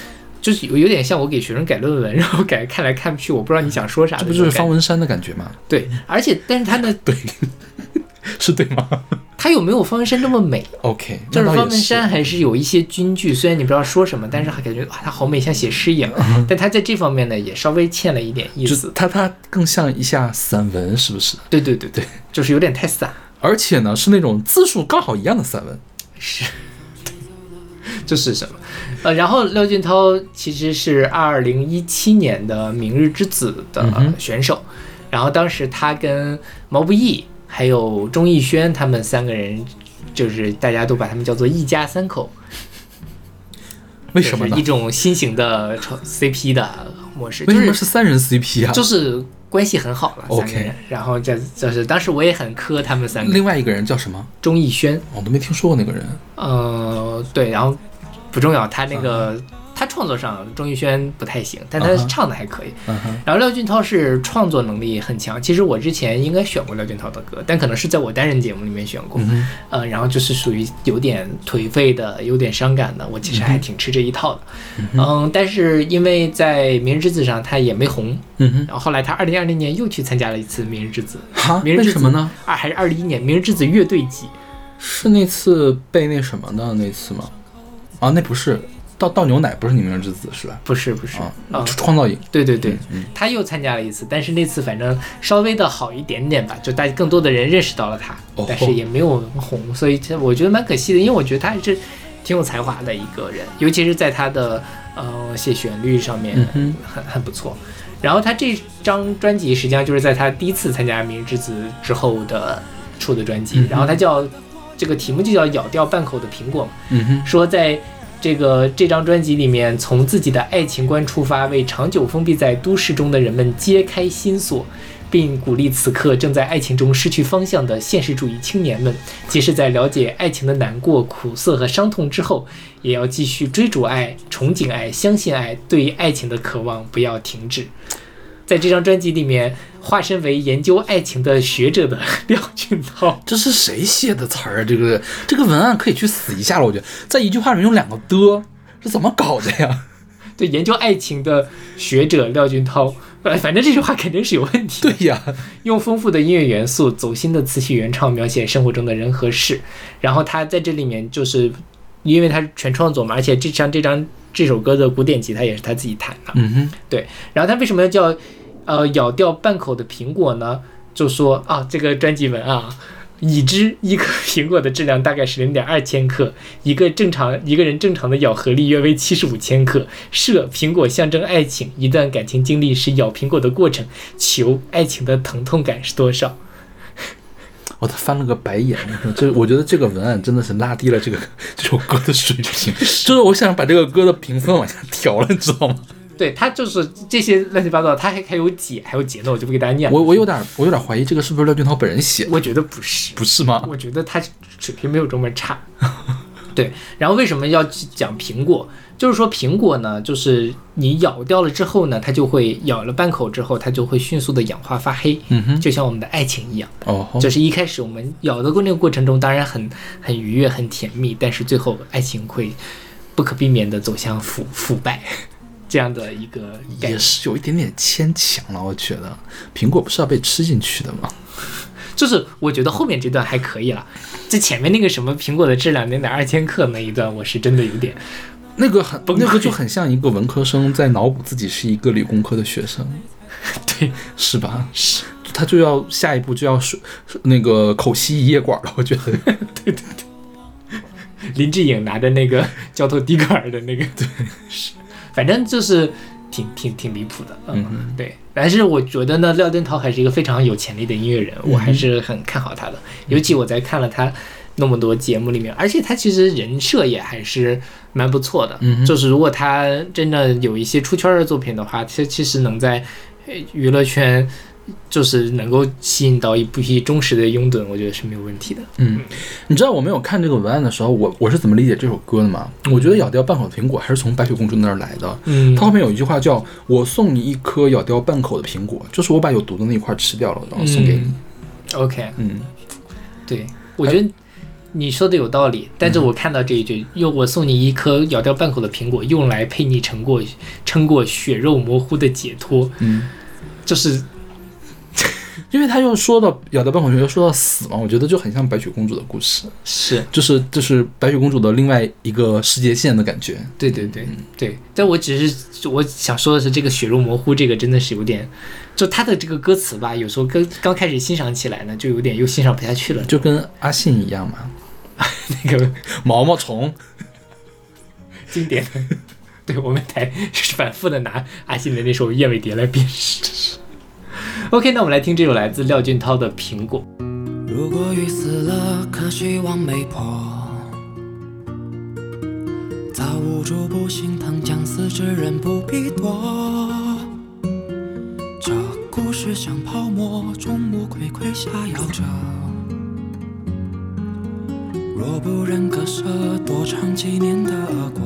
就是有有点像我给学生改论文，然后改看来看去，我不知道你想说啥这不就是。方文山的感觉吗？对，而且但是他呢，对，是对吗他有没有方文山那么美？？OK，就是方文山还是有一些军句，虽然你不知道说什么，但是还感觉哇，他好美，像写诗一样。但他在这方面呢，也稍微欠了一点意思。他他更像一下散文，是不是？对对对对，就是有点太散。而且呢，是那种字数刚好一样的散文。是，这是什么？呃，然后廖俊涛其实是二零一七年的《明日之子》的选手，然后当时他跟毛不易还有钟逸轩他们三个人，就是大家都把他们叫做一家三口，为什么呢一？种新型的炒 CP 的模式，为什么就是是三人 CP 啊？就是关系很好了 OK 三个人，然后这就是当时我也很磕他们三个，另外一个人叫什么？钟逸轩，我都没听说过那个人。呃，对，然后不重要，他那个、他创作上钟宇轩不太行，但他唱的还可以。然后廖俊涛是创作能力很强，其实我之前应该选过廖俊涛的歌，但可能是在我单人节目里面选过。呃，然后就是属于有点颓废的，有点伤感的，我其实还挺吃这一套的。嗯但是因为在《明日之子》上他也没红，嗯哼，然后后来他二零二零年又去参加了一次《明日之子哈，》，明日之子为什么呢？？二还是二零一年《明日之子》乐队季，是那次被那什么的那次吗？啊，那不是倒倒牛奶，不是你明日之子是吧？不是不是啊，啊，创造营，对对对，嗯他又参加了一次，但是那次反正稍微的好一点点吧，就大家更多的人认识到了他哦，但是也没有红，所以这我觉得蛮可惜的，因为我觉得他还是挺有才华的一个人，尤其是在他的呃写旋律上面嗯很很不错。然后他这张专辑实际上就是在他第一次参加《明日之子》之后的出的专辑，嗯然后他叫这个题目就叫“咬掉半口的苹果”嘛。嗯哼，说在这个这张专辑里面，从自己的爱情观出发，为长久封闭在都市中的人们揭开心锁，并鼓励此刻正在爱情中失去方向的现实主义青年们，即使在了解爱情的难过、苦涩和伤痛之后，也要继续追逐爱、憧憬爱、相信爱，对于爱情的渴望不要停止。在这张专辑里面，化身为研究爱情的学者的廖俊涛，这是谁写的词儿啊？这个这个文案可以去死一下了，我觉得在一句话里面用两个的，这怎么搞的呀？对研究爱情的学者廖俊涛，呃，反正这句话肯定是有问题。对呀，用丰富的音乐元素、走心的词曲原唱描写生活中的人和事。然后他在这里面就是，因为他是全创作嘛，而且这张这张这首歌的古典吉他也是他自己弹的。嗯哼，对然后他为什么要叫呃咬掉半口的苹果呢？就说啊，这个专辑文啊。已知一颗苹果的质量大概是零点二千克，一个正常一个人正常的咬合力约为七十五千克。设苹果象征爱情，一段感情经历是咬苹果的过程。求爱情的疼痛感是多少？我他翻了个白眼，这我觉得这个文案真的是拉低了这个这首歌的水平，就是我想把这个歌的评分往下调了，你知道吗？对他就是这些乱七八糟，他还还有解，还有节奏我就不给大家念了。我我有点我有点怀疑这个是不是廖俊涛本人写的，我觉得不是，不是吗？我觉得他水平没有这么差。对，然后为什么要去讲苹果？就是说苹果呢，就是你咬掉了之后呢，它就会咬了半口之后，它就会迅速的氧化发黑，嗯哼，就像我们的爱情一样。哦，就是一开始我们咬的过那个过程中，当然很很愉悦、很甜蜜，但是最后爱情会不可避免的走向腐腐败这样的一个也。是有一点点牵强了，我觉得苹果不是要被吃进去的吗？就是我觉得后面这段还可以了，这前面那个什么苹果的质量零点二千克那一段，我是真的有点那个很那个就很像一个文科生在脑补自己是一个理工科的学生，对，是吧？是，他就要下一步就要是那个口吸一夜管了，我觉得。对对对。林志颖拿着那个胶头滴管的那个，对，是，反正就是挺挺挺离谱的，嗯，嗯对。但是我觉得呢，廖振涛还是一个非常有潜力的音乐人，我还是很看好他的。尤其我在看了他那么多节目里面，而且他其实人设也还是蛮不错的。嗯就是如果他真的有一些出圈的作品的话，其其实能在呃娱乐圈。就是能够吸引到一批忠实的拥趸，我觉得是没有问题的。嗯，你知道我没有看这个文案的时候，我我是怎么理解这首歌的吗？我觉得咬掉半口的苹果还是从白雪公主那儿来的。嗯它后面有一句话叫“我送你一颗咬掉半口的苹果”，就是我把有毒的那一块吃掉了，然后送给你。OK，嗯，对，我觉得你说的有道理，但是我看到这一句，用我送你一颗咬掉半口的苹果，用来陪你撑过撑过血肉模糊的解脱，嗯，就是 因为他又说到咬掉半口又说到死嘛，我觉得就很像白雪公主的故事，是。就是就是白雪公主的另外一个世界线的感觉。对对对对，但我只是我想说的是，这个血肉模糊这个真的是有点，就他的这个歌词吧，有时候刚刚开始欣赏起来呢，就有点又欣赏不下去了，就跟阿信一样嘛，那个毛毛虫。经典的。对我们台是反复的拿阿信的那首《燕尾蝶》来辨识。OK，那我们来听这首来自廖俊涛的《苹果》。如果雨死了，可希望没破。造物主不心疼将死之人不必躲。这故事像泡沫，众目睽睽下摇着。我不忍割舍，多尝几年的果。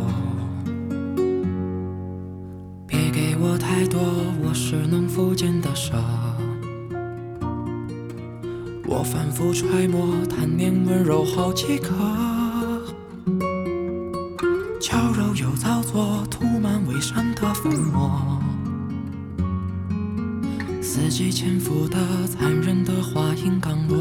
别给我太多，我是能夫见的蛇。我反复揣摩，贪恋温柔好几刻。娇柔又造作，涂满伪善的粉末。伺机潜伏的，残忍的话音刚落。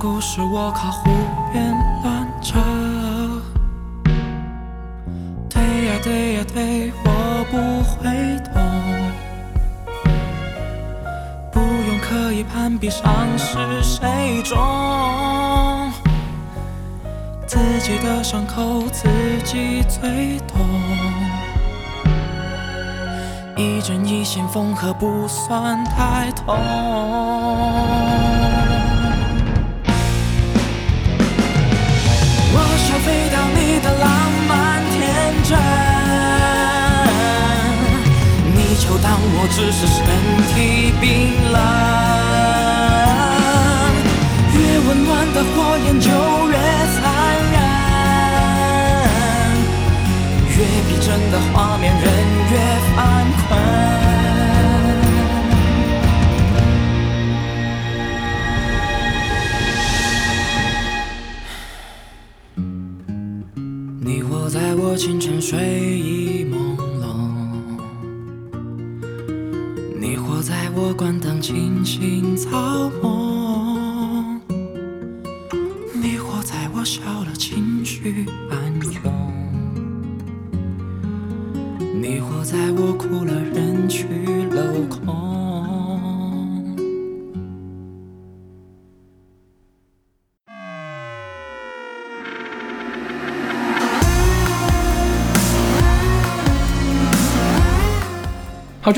故事我靠胡编乱扯。对呀对呀对，我不会懂，不用刻意攀比上是谁重。自己的伤口自己最懂，一针一线缝合不算太痛。转，你就当我只是身体冰冷。越温暖的火焰就越残忍，越逼真的画面人越犯困。清晨睡意朦胧，你活在我关灯轻轻造梦。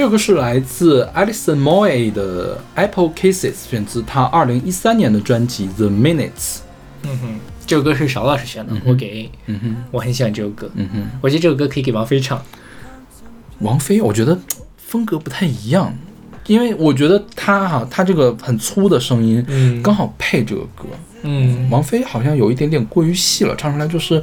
这个是来自 Alison Moy 的《Apple Cases，》，选自她二零一三年的专辑《The Minutes》。嗯哼，这首歌是邵老师选的，我给。嗯哼，我很喜欢这首歌，嗯哼，我觉得这首歌可以给王菲唱。王菲，我觉得风格不太一样，因为我觉得她哈，她这个很粗的声音，嗯刚好配这个歌。嗯王菲好像有一点点过于细了，唱出来就是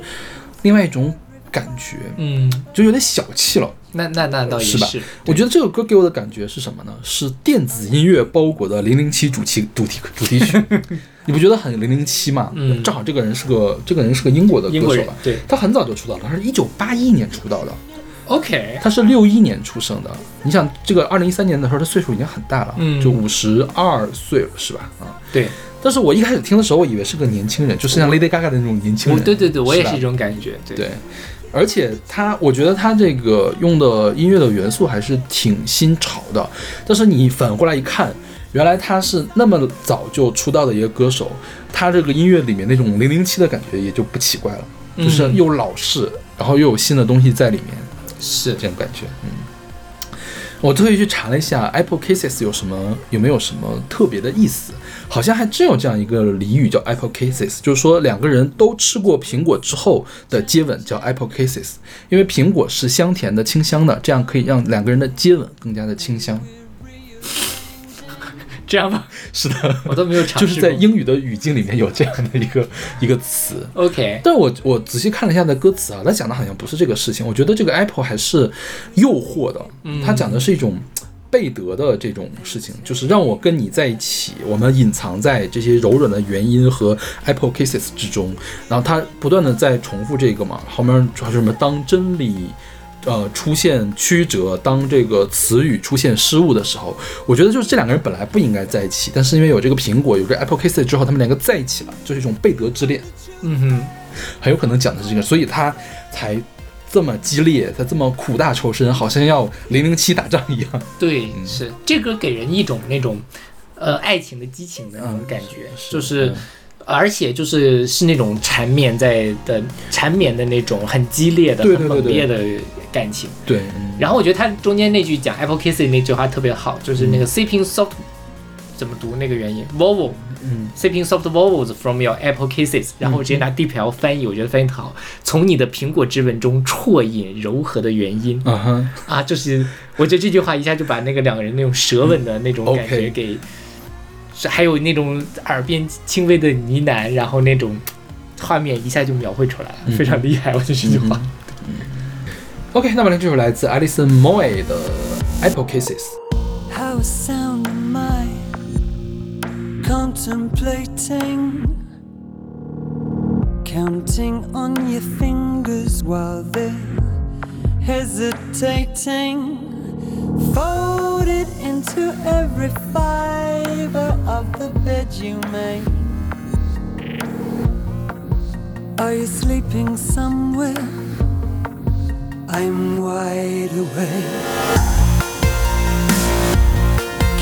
另外一种感觉，嗯，就有点小气了。那那那倒也是吧，我觉得这首歌给我的感觉是什么呢？是电子音乐包裹的《零零七》主题主题主题曲，你不觉得很零零七吗？嗯正好这个人是个这个人是个英国的歌手吧？对他很早就出道了，他是一九八一年出道的，OK，他是六一年出生的。你想，这个二零一三年的时候，他岁数已经很大了，嗯就五十二岁了，是吧？啊，对，但是我一开始听的时候，我以为是个年轻人，就是像 Lady Gaga 的那种年轻人。对对对，我也是这种感觉，对对，而且他，我觉得他这个用的音乐的元素还是挺新潮的。但是你反过来一看，原来他是那么早就出道的一个歌手，他这个音乐里面那种零零七的感觉也就不奇怪了，就是嗯又老式，然后又有新的东西在里面，是这种感觉。嗯，我特意去查了一下 Apple Cases 有什么有没有什么特别的意思，好像还真有这样一个俚语叫 Apple Kisses，就是说两个人都吃过苹果之后的接吻叫 Apple Kisses，因为苹果是香甜的、清香的，这样可以让两个人的接吻更加的清香。这样吧，是的，我都没有尝试过。就是在英语的语境里面有这样的一个一个词。OK，但我我仔细看了一下的歌词啊，它讲的好像不是这个事情。我觉得这个 Apple 还是诱惑的，嗯它讲的是一种背德的这种事情，就是让我跟你在一起，我们隐藏在这些柔软的原因和 Apple Kisses 之中。然后他不断的在重复这个嘛，后面主要是什么？当真理。呃，出现曲折，当这个词语出现失误的时候，我觉得就是这两个人本来不应该在一起，但是因为有这个苹果，有这个 Apple Kisses 之后，他们两个在一起了，就是一种贝德之恋。嗯哼，很有可能讲的是这个，所以他才这么激烈，他这么苦大仇深，好像要零零七打仗一样。对，是这歌给人一种那种呃爱情的激情的那种感觉，就是。而且就是是那种缠绵在的缠绵的那种很激烈的、对对对对很猛烈的感情。对，嗯然后我觉得他中间那句讲 Apple Kissing 那句话特别好，就是那个 sipping soft 怎么读那个原因 vowel，嗯，sipping soft vowels from your Apple Kisses，然后直接拿 DeepL 翻译，我觉得翻译特好，从你的苹果之吻中啜饮柔和的原因啊哈，啊，就是我觉得这句话一下就把那个两个人那种舌吻的那种感觉给，是还有那种耳边轻微的呢喃，然后那种画面一下就描绘出来了，非常厉害，我觉得这句话。OK，那么呢，这首来自 Alison Moy 的 Apple Kisses。Contemplating? Counting on your fingers while they're hesitating. Folded into every fiber of the bed you make. Are you sleeping somewhere? I'm wide awake.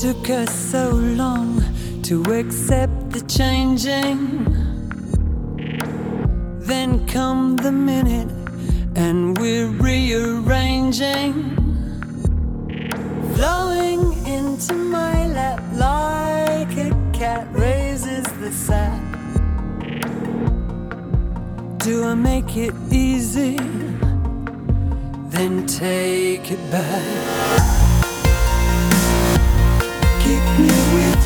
took us so long to accept the changing. Then come the minute, and we're rearranging. Flowing into my lap like a cat raises the sack. Do I make it easy? Then take it back.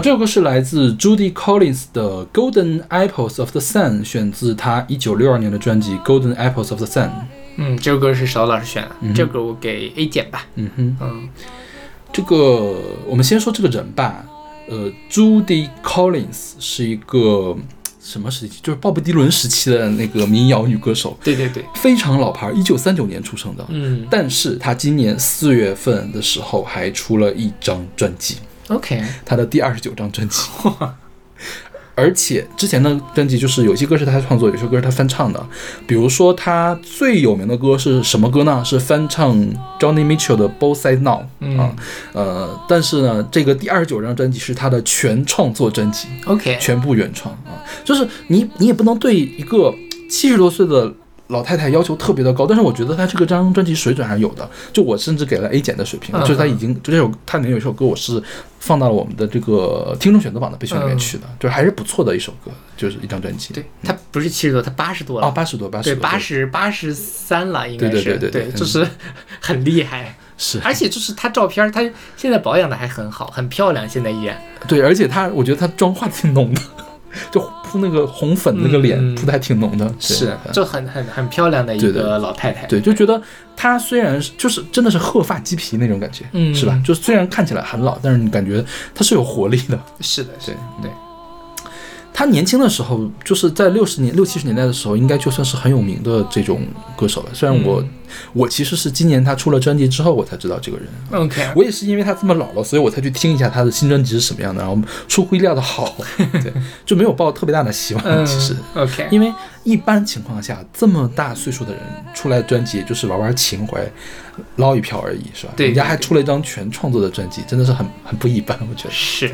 好，这首歌是来自 Judy Collins 的《Golden Apples of the Sun》，选自她一九六二年的专辑《Golden Apples of the Sun》。嗯，这首歌是石头老师选的，这个我给 A 减吧。嗯哼，嗯这个我们先说这个人吧，呃，Judy Collins 是一个什么时期？就是鲍勃迪伦时期的那个民谣女歌手，对对对，非常老牌，一九三九年出生的。嗯但是她今年四月份的时候还出了一张专辑，，OK，他的第二十九张专辑。而且之前的专辑就是有些歌是他创作，有些歌是他翻唱的。比如说他最有名的歌是什么歌呢？是翻唱 Johnny Mitchell 的《Both Sides Now》嗯啊。呃，但是呢，这个第二十九张专辑是他的全创作专辑，OK，全部原创啊。就是你你也不能对一个七十多岁的老太太要求特别的高，但是我觉得她这个张专辑水准还是有的。就我甚至给了 A 减的水平，嗯就是她已经就这首她里面有一首歌，我是放到了我们的这个听众选择榜的备选里面去的，就是还是不错的一首歌，就是一张专辑。对她不是七十多，她八十多了。啊，八十多，八十对，多，八十八十三了，应该对是对对对对就是 很厉害，是，而且就是她照片她，现在保养的还很好，很漂亮，现在依然。对，而且她我觉得她妆化挺浓的，就铺那个红粉那个脸嗯铺的还挺浓的，对。是，就很很很漂亮的一个老太太。对，就觉得她虽然是就是真的是鹤发鸡皮那种感觉，嗯。是吧？就虽然看起来很老，但是你感觉她是有活力的。是的，是对的，对，她年轻的时候，就是在六十年六七十年代的时候，应该就算是很有名的这种歌手了。虽然我、嗯我其实是今年他出了专辑之后，我才知道这个人。OK，我也是因为他这么老了，所以我才去听一下他的新专辑是什么样的，然后出乎意料的好，对，就没有抱特别大的希望。嗯，其实，OK，因为一般情况下，这么大岁数的人出来专辑，就是玩玩情怀，捞一票而已，是吧？对人家还出了一张全创作的专辑，真的是很很不一般，我觉得。是，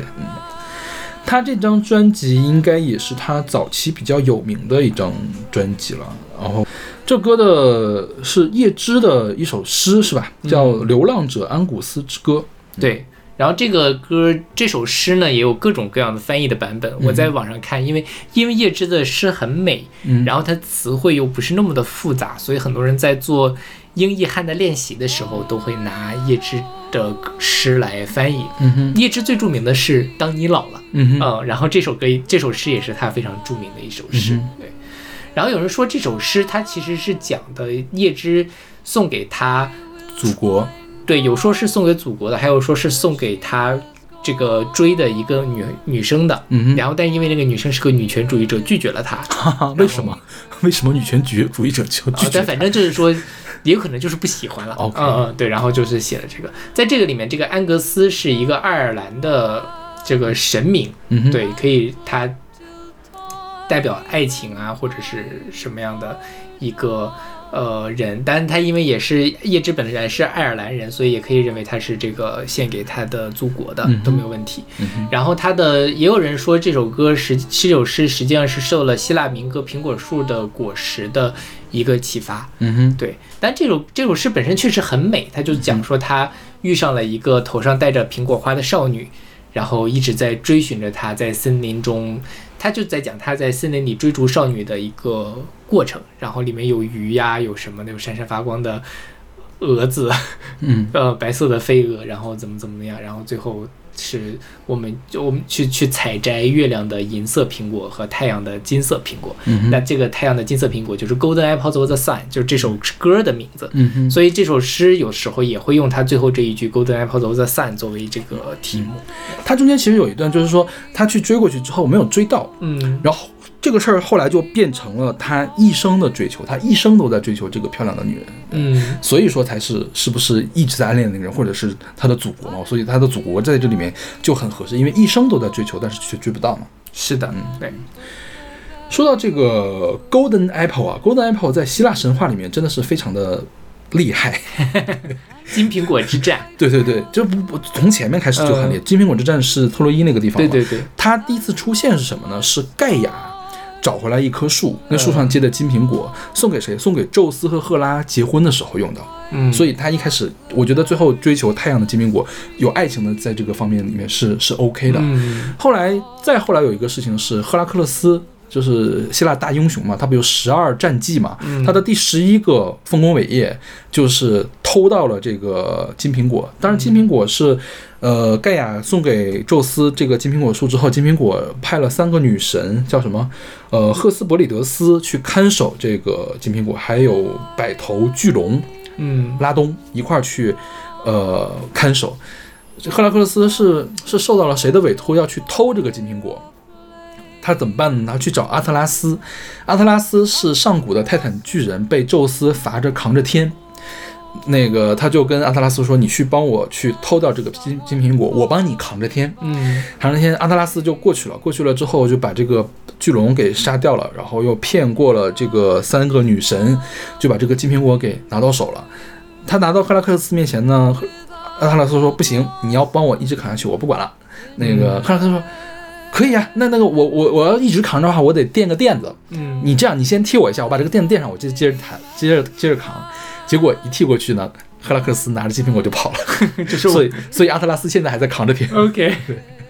他这张专辑应该也是他早期比较有名的一张专辑了。然后，这歌的是叶芝的一首诗，是吧？叫《流浪者安古斯之歌》。对。然后这个歌这首诗呢，也有各种各样的翻译的版本。我在网上看，因为因为叶芝的诗很美，嗯然后它词汇又不是那么的复杂，所以很多人在做英译汉的练习的时候，都会拿叶芝的诗来翻译。嗯哼，叶芝最著名的是《当你老了》，嗯哼，嗯，然后这首歌这首诗也是他非常著名的一首诗，嗯对。然后有人说这首诗它其实是讲的叶芝送给他，祖国。对，有说是送给祖国的，还有说是送给他这个追的一个女女生的。嗯然后但因为那个女生是个女权主义者，拒绝了他。为什么？为什么女权主义主义者就拒绝但反正就是说，也有可能就是不喜欢了。OK 嗯嗯，对，然后就是写了这个，在这个里面，这个安格斯是一个爱尔兰的这个神明，嗯哼，对，可以他代表爱情啊，或者是什么样的一个呃人，但是他因为也是叶芝本人是爱尔兰人，所以也可以认为他是这个献给他的祖国的嗯都没有问题。嗯然后他的也有人说这首歌实这首诗实际上是受了希腊民歌《苹果树的果实》的一个启发。嗯哼，对，但这首这首诗本身确实很美，他就讲说他遇上了一个头上戴着苹果花的少女，然后一直在追寻着她，在森林中，他就在讲他在森林里追逐少女的一个过程，然后里面有鱼呀，有什么那种闪闪发光的蛾子，嗯。呃，白色的飞蛾，然后怎么怎么样，然后最后是我们就我们去去采摘月亮的银色苹果和太阳的金色苹果，嗯，那这个太阳的金色苹果就是 Golden Apples of the Sun，就是这首歌的名字。所以这首诗有时候也会用它最后这一句 Golden Apples of the Sun 作为这个题目。它中间其实有一段，就是说他去追过去之后没有追到，嗯，然后这个事儿后来就变成了他一生的追求，他一生都在追求这个漂亮的女人，嗯，所以说才是是不是一直在暗恋那个人，或者是他的祖国嘛？所以他的祖国在这里面就很合适，因为一生都在追求，但是却追不到嘛。是的，嗯对，说到这个 Golden Apple 啊，Golden Apple 在希腊神话里面真的是非常的厉害。金苹果之战，对对对，就不不从前面开始就很厉害。金苹果之战是特洛伊那个地方嘛，对对对，他第一次出现是什么呢？是盖亚找回来一棵树，那树上结的金苹果，送给谁？送给宙斯和赫拉结婚的时候用的。嗯，所以他一开始，我觉得最后追求太阳的金苹果，有爱情的，在这个方面里面是是 OK 的。嗯后来再后来有一个事情是赫拉克勒斯就是希腊大英雄嘛，他不有十二战绩嘛？嗯他的第十一个丰功伟业就是偷到了这个金苹果。当然，金苹果是，呃，盖亚送给宙斯这个金苹果树之后，金苹果派了三个女神，叫什么？呃，赫斯伯里德斯去看守这个金苹果，还有百头巨龙嗯拉东一块儿去，呃，看守。赫拉克勒斯是是受到了谁的委托要去偷这个金苹果？他怎么办呢？他去找阿特拉斯，阿特拉斯是上古的泰坦巨人，被宙斯罚着扛着天。那个他就跟阿特拉斯说：“你去帮我去偷掉这个金金苹果，我帮你扛着天。”嗯扛着天，阿特拉斯就过去了。过去了之后，就把这个巨龙给杀掉了，然后又骗过了这个三个女神，就把这个金苹果给拿到手了。他拿到赫拉克勒斯面前呢，阿特拉斯说：“不行，你要帮我一直扛下去，我不管了。”那个赫拉克勒斯说：“可以啊，那那个我我我要一直扛着的话，我得垫个垫子。嗯，你这样，你先踢我一下，我把这个垫子垫上，我就接着弹，接着接着扛。结果一踢过去呢，赫拉克斯拿着金苹果就跑了。就是所以所以阿特拉斯现在还在扛着铁。OK，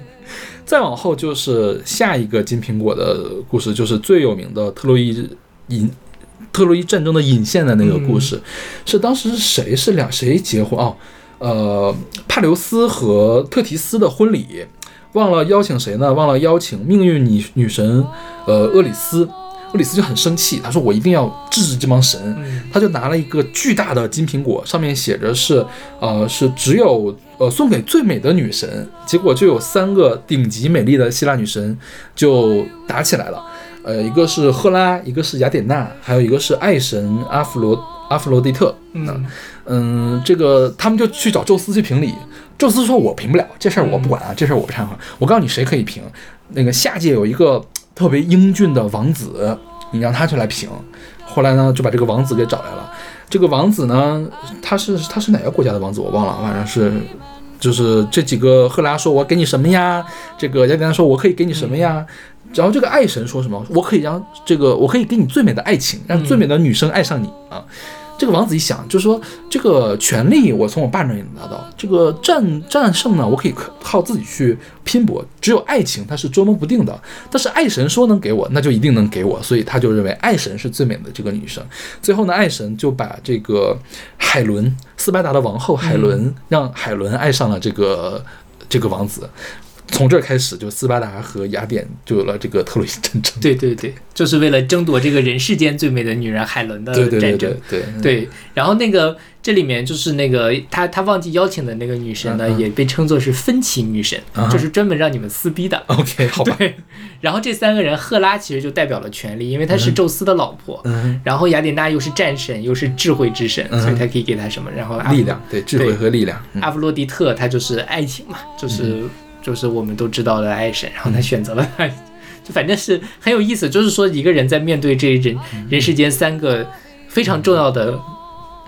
再往后就是下一个金苹果的故事，就是最有名的特洛伊引特洛伊战争的引线的那个故事，是当时是谁是两谁结婚哦？呃，帕留斯和特提斯的婚礼，忘了邀请谁呢？忘了邀请命运女女神呃厄里斯。厄里斯就很生气，他说：“我一定要制止这帮神。嗯他就拿了一个巨大的金苹果，上面写着是，呃，是只有呃送给最美的女神。结果就有三个顶级美丽的希腊女神就打起来了，呃，一个是赫拉，一个是雅典娜，还有一个是爱神阿弗罗阿弗罗狄特。嗯嗯，这个他们就去找宙斯去评理。宙斯说：“我评不了这事儿，我不管啊，这事儿我不掺和。我告诉你谁可以评，那个下界有一个特别英俊的王子，你让他去来评。后来呢，就把这个王子给找来了。这个王子呢，他是他是哪个国家的王子我忘了，反正是就是这几个赫拉说我给你什么呀？这个雅典娜说我可以给你什么呀？然后这个爱神说什么？我可以让这个我可以给你最美的爱情，让最美的女生爱上你啊！这个王子一想，就说这个权利我从我爸那里拿到，这个战战胜呢，我可以靠自己去拼搏。只有爱情它是捉摸不定的，但是爱神说能给我，那就一定能给我，所以他就认为爱神是最美的这个女生。最后呢，爱神就把这个海伦，斯巴达的王后海伦，让海伦爱上了这个这个王子。从这儿开始，就斯巴达和雅典就有了这个特洛伊战争。对对对，就是为了争夺这个人世间最美的女人海伦的对对对战争对。对对，然后那个这里面就是那个他他忘记邀请的那个女神呢，嗯嗯也被称作是分歧女神，啊就是专门让你们撕逼的。OK，好吧。对，然后这三个人，赫拉其实就代表了权力，因为她是宙斯的老婆。嗯，然后雅典娜又是战神，又是智慧之神，嗯所以她可以给她什么？然后力量，对智慧和力量。嗯阿弗洛狄特她就是爱情嘛，就是、就是我们都知道的爱神，然后他选择了爱，就反正是很有意思。就是说一个人在面对这人人世间三个非常重要的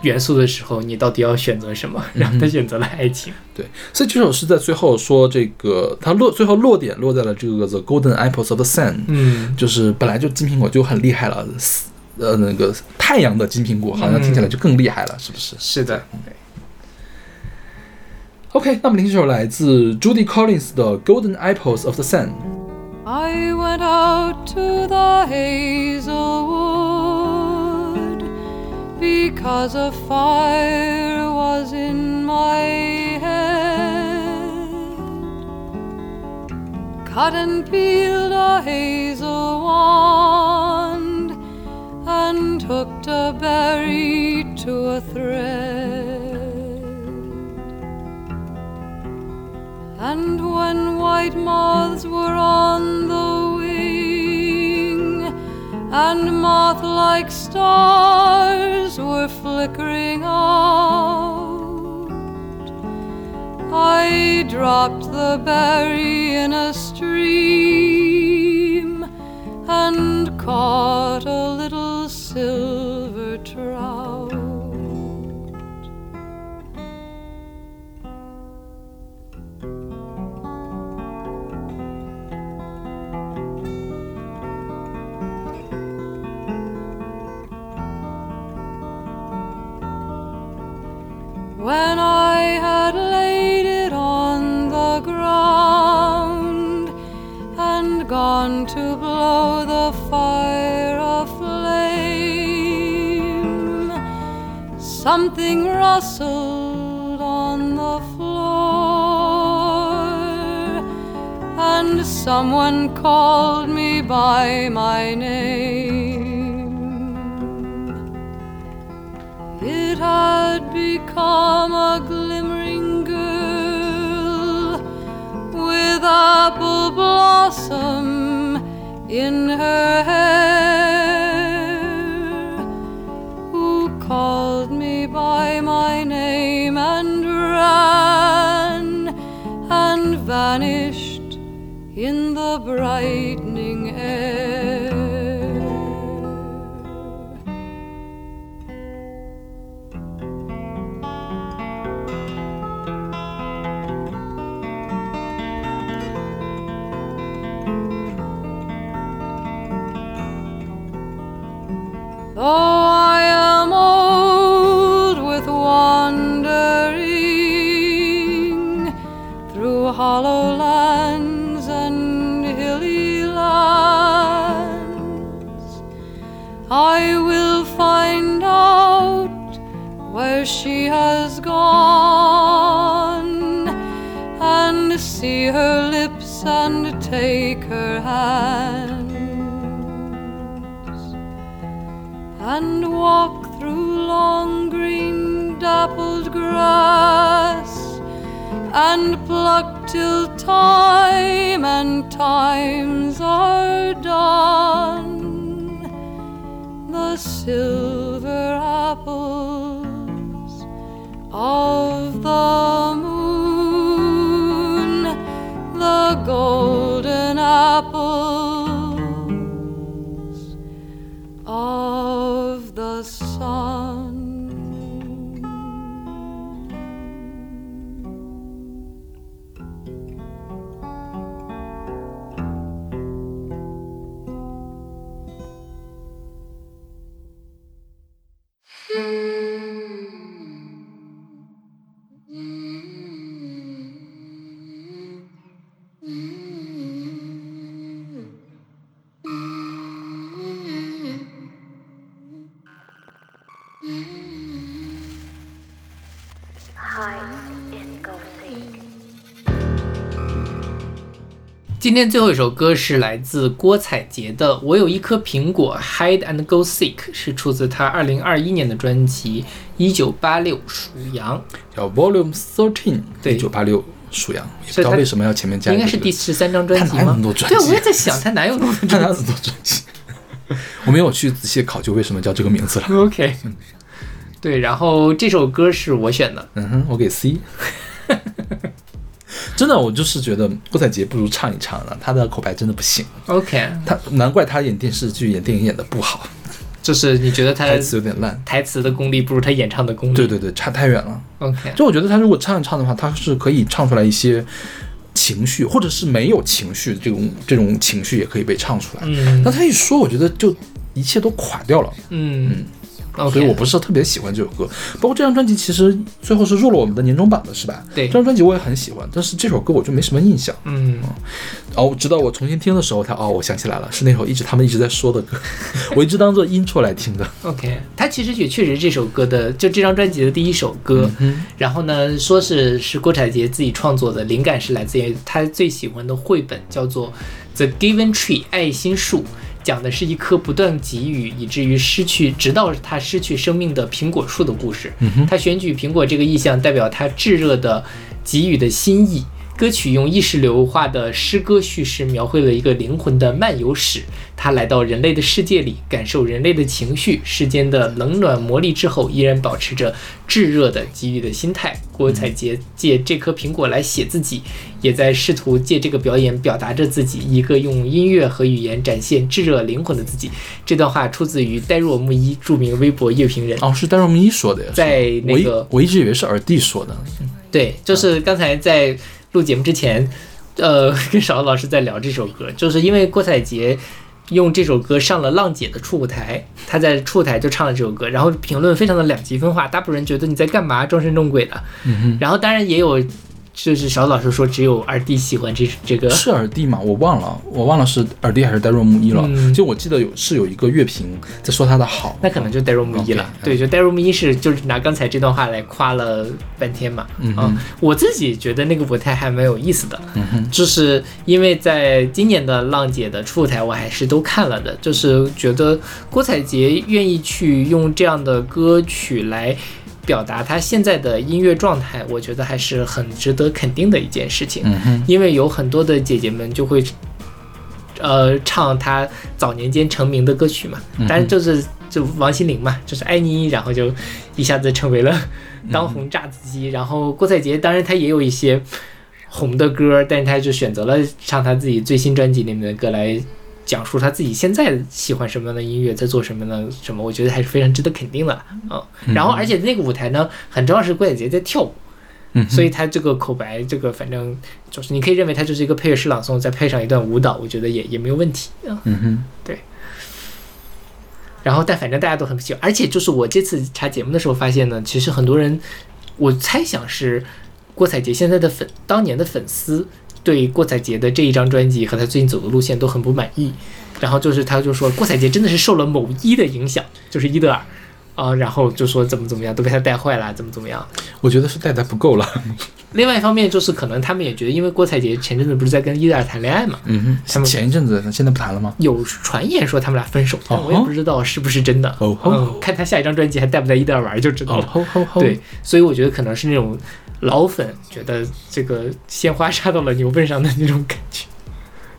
元素的时候，你到底要选择什么？然后他选择了爱情。对，所以这首诗在最后说这个，它落最后落点落在了这个 The Golden Apples of the Sun，嗯，就是本来就金苹果就很厉害了，呃，那个太阳的金苹果好像听起来就更厉害了，是不是？是的，？OK，那么听这首来自 Judy Collins 的 Golden Apples of the Sun。 I went out to the hazelwood because a fire was in my head. Cut and peeled a hazel wand and hooked a berry to a thread. When white moths were on the wing, and moth like stars were flickering out, I dropped the berry in a stream and caught a little silver Something rustled on the floor, and someone called me by my name. It had become a glimmering girl with apple blossom in her hair my name and ran and vanished in the brightening hollow lands and hilly lands, I will find out where she has gone and see her lips and take her hands. And walk through long green dappled grass and pluck till time and times are done. The silver apples of the moon the golden apples 今天最后一首歌是来自郭采洁的《我有一颗苹果 Hide and Go Seek》，是出自她二零二一年的专辑《一九八六属羊叫 Volume Thirteen，对。一九八六属羊，也不知道为什么要前面》，加一个这个应该是第十三张专辑吗？对，我也在想，他哪有那么多专辑，我没有去仔细考究为什么叫这个名字了。？OK，对，然后这首歌是我选的，嗯哼，我给 C。真的，我就是觉得郭采洁不如唱一唱了，她的口白真的不行。OK，她难怪她演电视剧、演电影演的不好，就是你觉得他台词有点烂。台词的功力不如他演唱的功力？对对对，差太远了。，OK，就我觉得她如果唱一唱的话，她是可以唱出来一些情绪，或者是没有情绪的这种这种情绪也可以被唱出来。嗯那他一说，我觉得就一切都垮掉了。嗯所以我不是特别喜欢这首歌。包括这张专辑，其实最后是入了我们的年终榜的，是吧？对这张专辑我也很喜欢，但是这首歌我就没什么印象。嗯然后直到我重新听的时候，才哦，我想起来了，是那首一直他们一直在说的歌，我一直当做 intro 来听的。OK，他其实也确实这首歌的，就这张专辑的第一首歌。嗯然后呢，说是是郭采洁自己创作的，灵感是来自于他最喜欢的绘本，叫做《The Given Tree》爱心树，讲的是一棵不断给予以至于失去，直到它失去生命的苹果树的故事。他选举苹果这个意象，代表他炙热的给予的心意。歌曲用意识流化的诗歌叙事，描绘了一个灵魂的漫游史。他来到人类的世界里，感受人类的情绪，世间的冷暖磨砺之后，依然保持着炙热的给予的心态。郭采洁借这颗苹果来写自己，也在试图借这个表演表达着自己，一个用音乐和语言展现炙热灵魂的自己。这段话出自于呆若木一著名微博乐评人。哦，是呆若木一说的呀，在那个我一直以为是耳弟说的。对，就是刚才在录节目之前，呃，跟勺子老师在聊这首歌，就是因为郭采洁用这首歌上了浪姐的初舞台，她在初舞台就唱了这首歌，然后评论非常的两极分化，大部分人觉得你在干嘛，装神弄鬼的，然后当然也有。就是小老师说只有二弟喜欢这这个，是二弟吗？我忘了，我忘了是二弟还是呆若木一了。嗯就我记得有是有一个乐评在说他的好，那可能就呆若木一了。对，就呆若木一是就是拿刚才这段话来夸了半天嘛。嗯我自己觉得那个舞台还蛮有意思的。嗯哼，就是因为在今年的浪姐的初舞台，我还是都看了的，就是觉得郭采洁愿意去用这样的歌曲来表达他现在的音乐状态，我觉得还是很值得肯定的一件事情。嗯哼，因为有很多的姐姐们就会，呃，唱她早年间成名的歌曲嘛，嗯当然就是就王心凌嘛，就是爱你，然后就一下子成为了当红炸子鸡。然后郭采洁，当然她也有一些红的歌，但是她就选择了唱她自己最新专辑里面的歌来。讲述他自己现在喜欢什么样的音乐，在做什么样的什么，我觉得还是非常值得肯定的啊、然后，而且那个舞台呢，很重要是郭采洁在跳舞，嗯所以他这个口白，这个反正就是你可以认为它就是一个配乐诗朗诵，再配上一段舞蹈，我觉得也也没有问题啊。嗯哼，对。然后，但反正大家都很喜欢，而且就是我这次查节目的时候发现呢，其实很多人，我猜想是郭采洁现在的粉，当年的粉丝对郭采洁的这一张专辑和她最近走的路线都很不满意，然后就是他就说郭采洁真的是受了某一的影响，就是伊德尔。啊，然后就说怎么怎么样都被他带坏了，怎么怎么样。我觉得是带的不够了。另外一方面就是可能他们也觉得，因为郭采洁前阵子不是在跟伊德尔谈恋爱嘛，嗯哼，他们前一阵子现在不谈了吗？有传言说他们俩分手，但我也哦不知道是不是真的。哦嗯，看他下一张专辑还带不带伊德尔玩就知道哦了。对，所以我觉得可能是那种老粉觉得这个鲜花插到了牛粪上的那种感觉，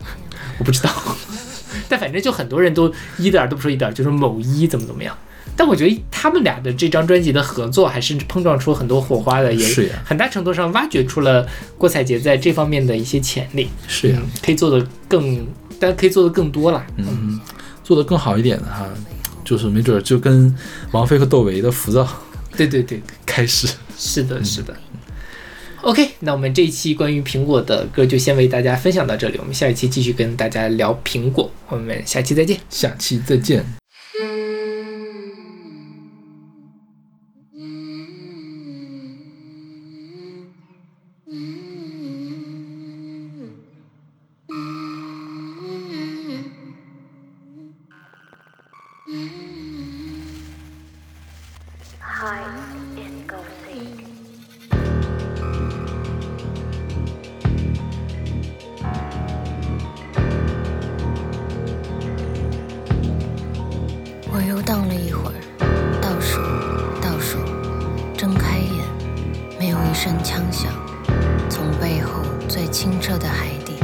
我不知道。但反正就很多人都伊德尔都不说伊德尔，就是某一怎么怎么样。但我觉得他们俩的这张专辑的合作还是碰撞出很多火花的，也是很大程度上挖掘出了郭采洁在这方面的一些潜力。是呀嗯，可以做的更，但可以做的更多啦。嗯，做的更好一点的哈，就是没准儿就跟王菲和窦唯的《浮躁》对对对，开始。是的，是的。OK，那我们这一期关于苹果的歌就先为大家分享到这里，我们下一期继续跟大家聊苹果，我们下期再见。下期再见。嗯清澈的海底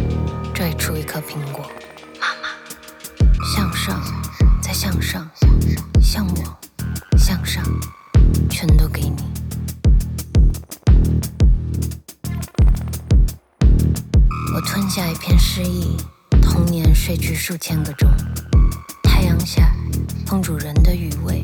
拽出一颗苹果。妈妈，向上，再向上，向我，向上，全都给你。我吞下一片诗意，童年睡去数千个钟。太阳下，烹煮人的余味，